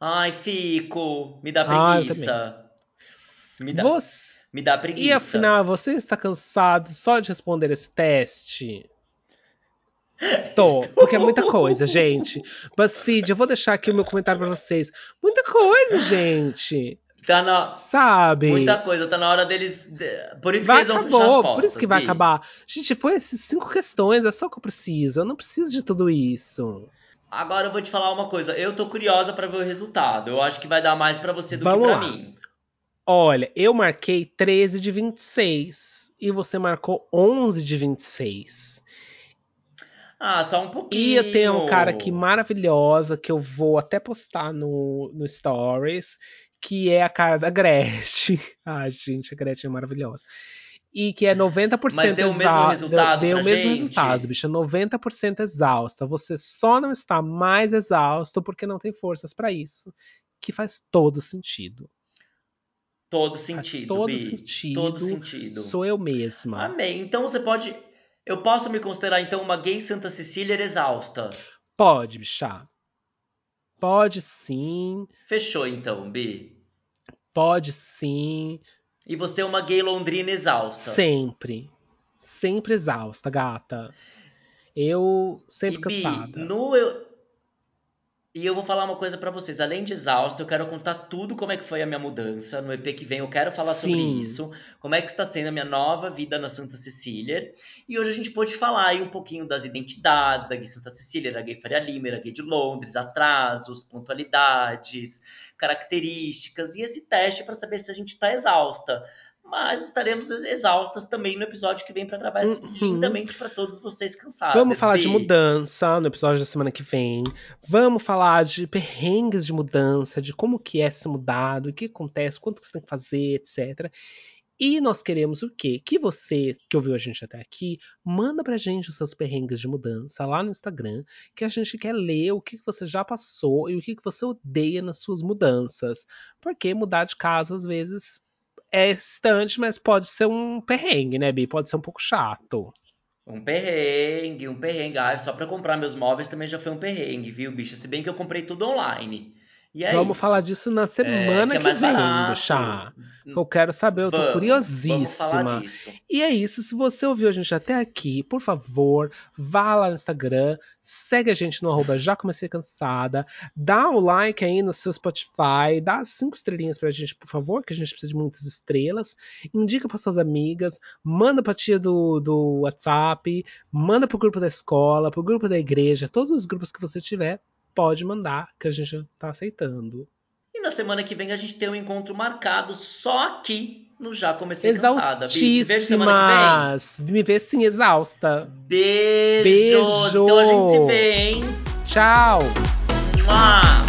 Ai, fico. Me dá Ah, preguiça. Me dá, Você... me dá preguiça. E afinal, você está cansado só de responder esse teste? Tô, porque é muita coisa, gente. BuzzFeed, eu vou deixar aqui o meu comentário pra vocês. Muita coisa, gente. Tá na... Sabe? Muita coisa, tá na hora deles. Por isso que Vai, eles vão fechar as acabou, portas. por isso que vai acabar. Gente, foi essas cinco questões, é só o que eu preciso. Eu não preciso de tudo isso. Agora eu vou te falar uma coisa. Eu tô curiosa pra ver o resultado. Eu acho que vai dar mais pra você do Vamos que pra lá. mim. Olha, eu marquei 13 de 26 e você marcou 11 de 26. Ah, só um pouquinho. E eu tenho um cara aqui maravilhosa que eu vou até postar no, no Stories, que é a cara da Gretchen. Ai, gente, a Gretchen é maravilhosa. E que é 90% Mas deu o mesmo resultado Deu, deu o mesmo gente? resultado, bicha. 90% exausta. Você só não está mais exausto porque não tem forças pra isso. Que faz todo sentido. Todo sentido, todo Bi. sentido. Todo sentido. Sou eu mesma. Amei. Então você pode. Eu posso me considerar então uma gay Santa Cecília exausta. Pode, bicha. Pode sim. Fechou então, Bi. Pode sim. E você é uma gay londrina exausta. Sempre. Sempre exausta, gata. Eu sempre e, Bi, cansada. no eu... E eu vou falar uma coisa pra vocês. Além de exausto, eu quero contar tudo como é que foi a minha mudança. No EP que vem eu quero falar sobre Sim. isso. Como é que está sendo a minha nova vida na Santa Cecília. E hoje a gente pode falar aí um pouquinho das identidades da gay Santa Cecília, da gay Faria Lima, da gay de Londres, atrasos, pontualidades, características e esse teste para saber se a gente está exausta. Mas estaremos exaustas também no episódio que vem para gravar Uhum. lindamente para todos vocês cansados. Vamos falar de mudança no episódio da semana que vem. Vamos falar de perrengues de mudança, de como que é se mudar, do que acontece, quanto que você tem que fazer, etc. E nós queremos o quê? Que você, que ouviu a gente até aqui, manda pra gente os seus perrengues de mudança lá no Instagram, que a gente quer ler o que que você já passou e o que que você odeia nas suas mudanças. Porque mudar de casa, às vezes, é excitante, mas pode ser um perrengue, né, Bi? Pode ser um pouco chato. Um perrengue, um perrengue. Ah, só pra comprar meus móveis também já foi um perrengue, viu, bicha? Se bem que eu comprei tudo online. E é Vamos isso. falar disso na semana que é que, vem, barato. bicha. Eu quero saber, eu tô Vamos, curiosíssima. Vamos falar disso. E é isso, se você ouviu a gente até aqui, por favor, vá lá no Instagram, segue a gente no arroba já comecei cansada, dá um like aí no seu Spotify, dá cinco estrelinhas pra gente, por favor, que a gente precisa de muitas estrelas, indica para suas amigas, manda pra tia do, do WhatsApp, manda pro grupo da escola, pro grupo da igreja, todos os grupos que você tiver, pode mandar, que a gente tá aceitando. E na semana que vem a gente tem um encontro marcado só aqui no Já Comecei Cansada. Te vejo semana. Me vê sim, exausta. Beijos. Beijo. Então a gente se vê, hein? Tchau. Mua.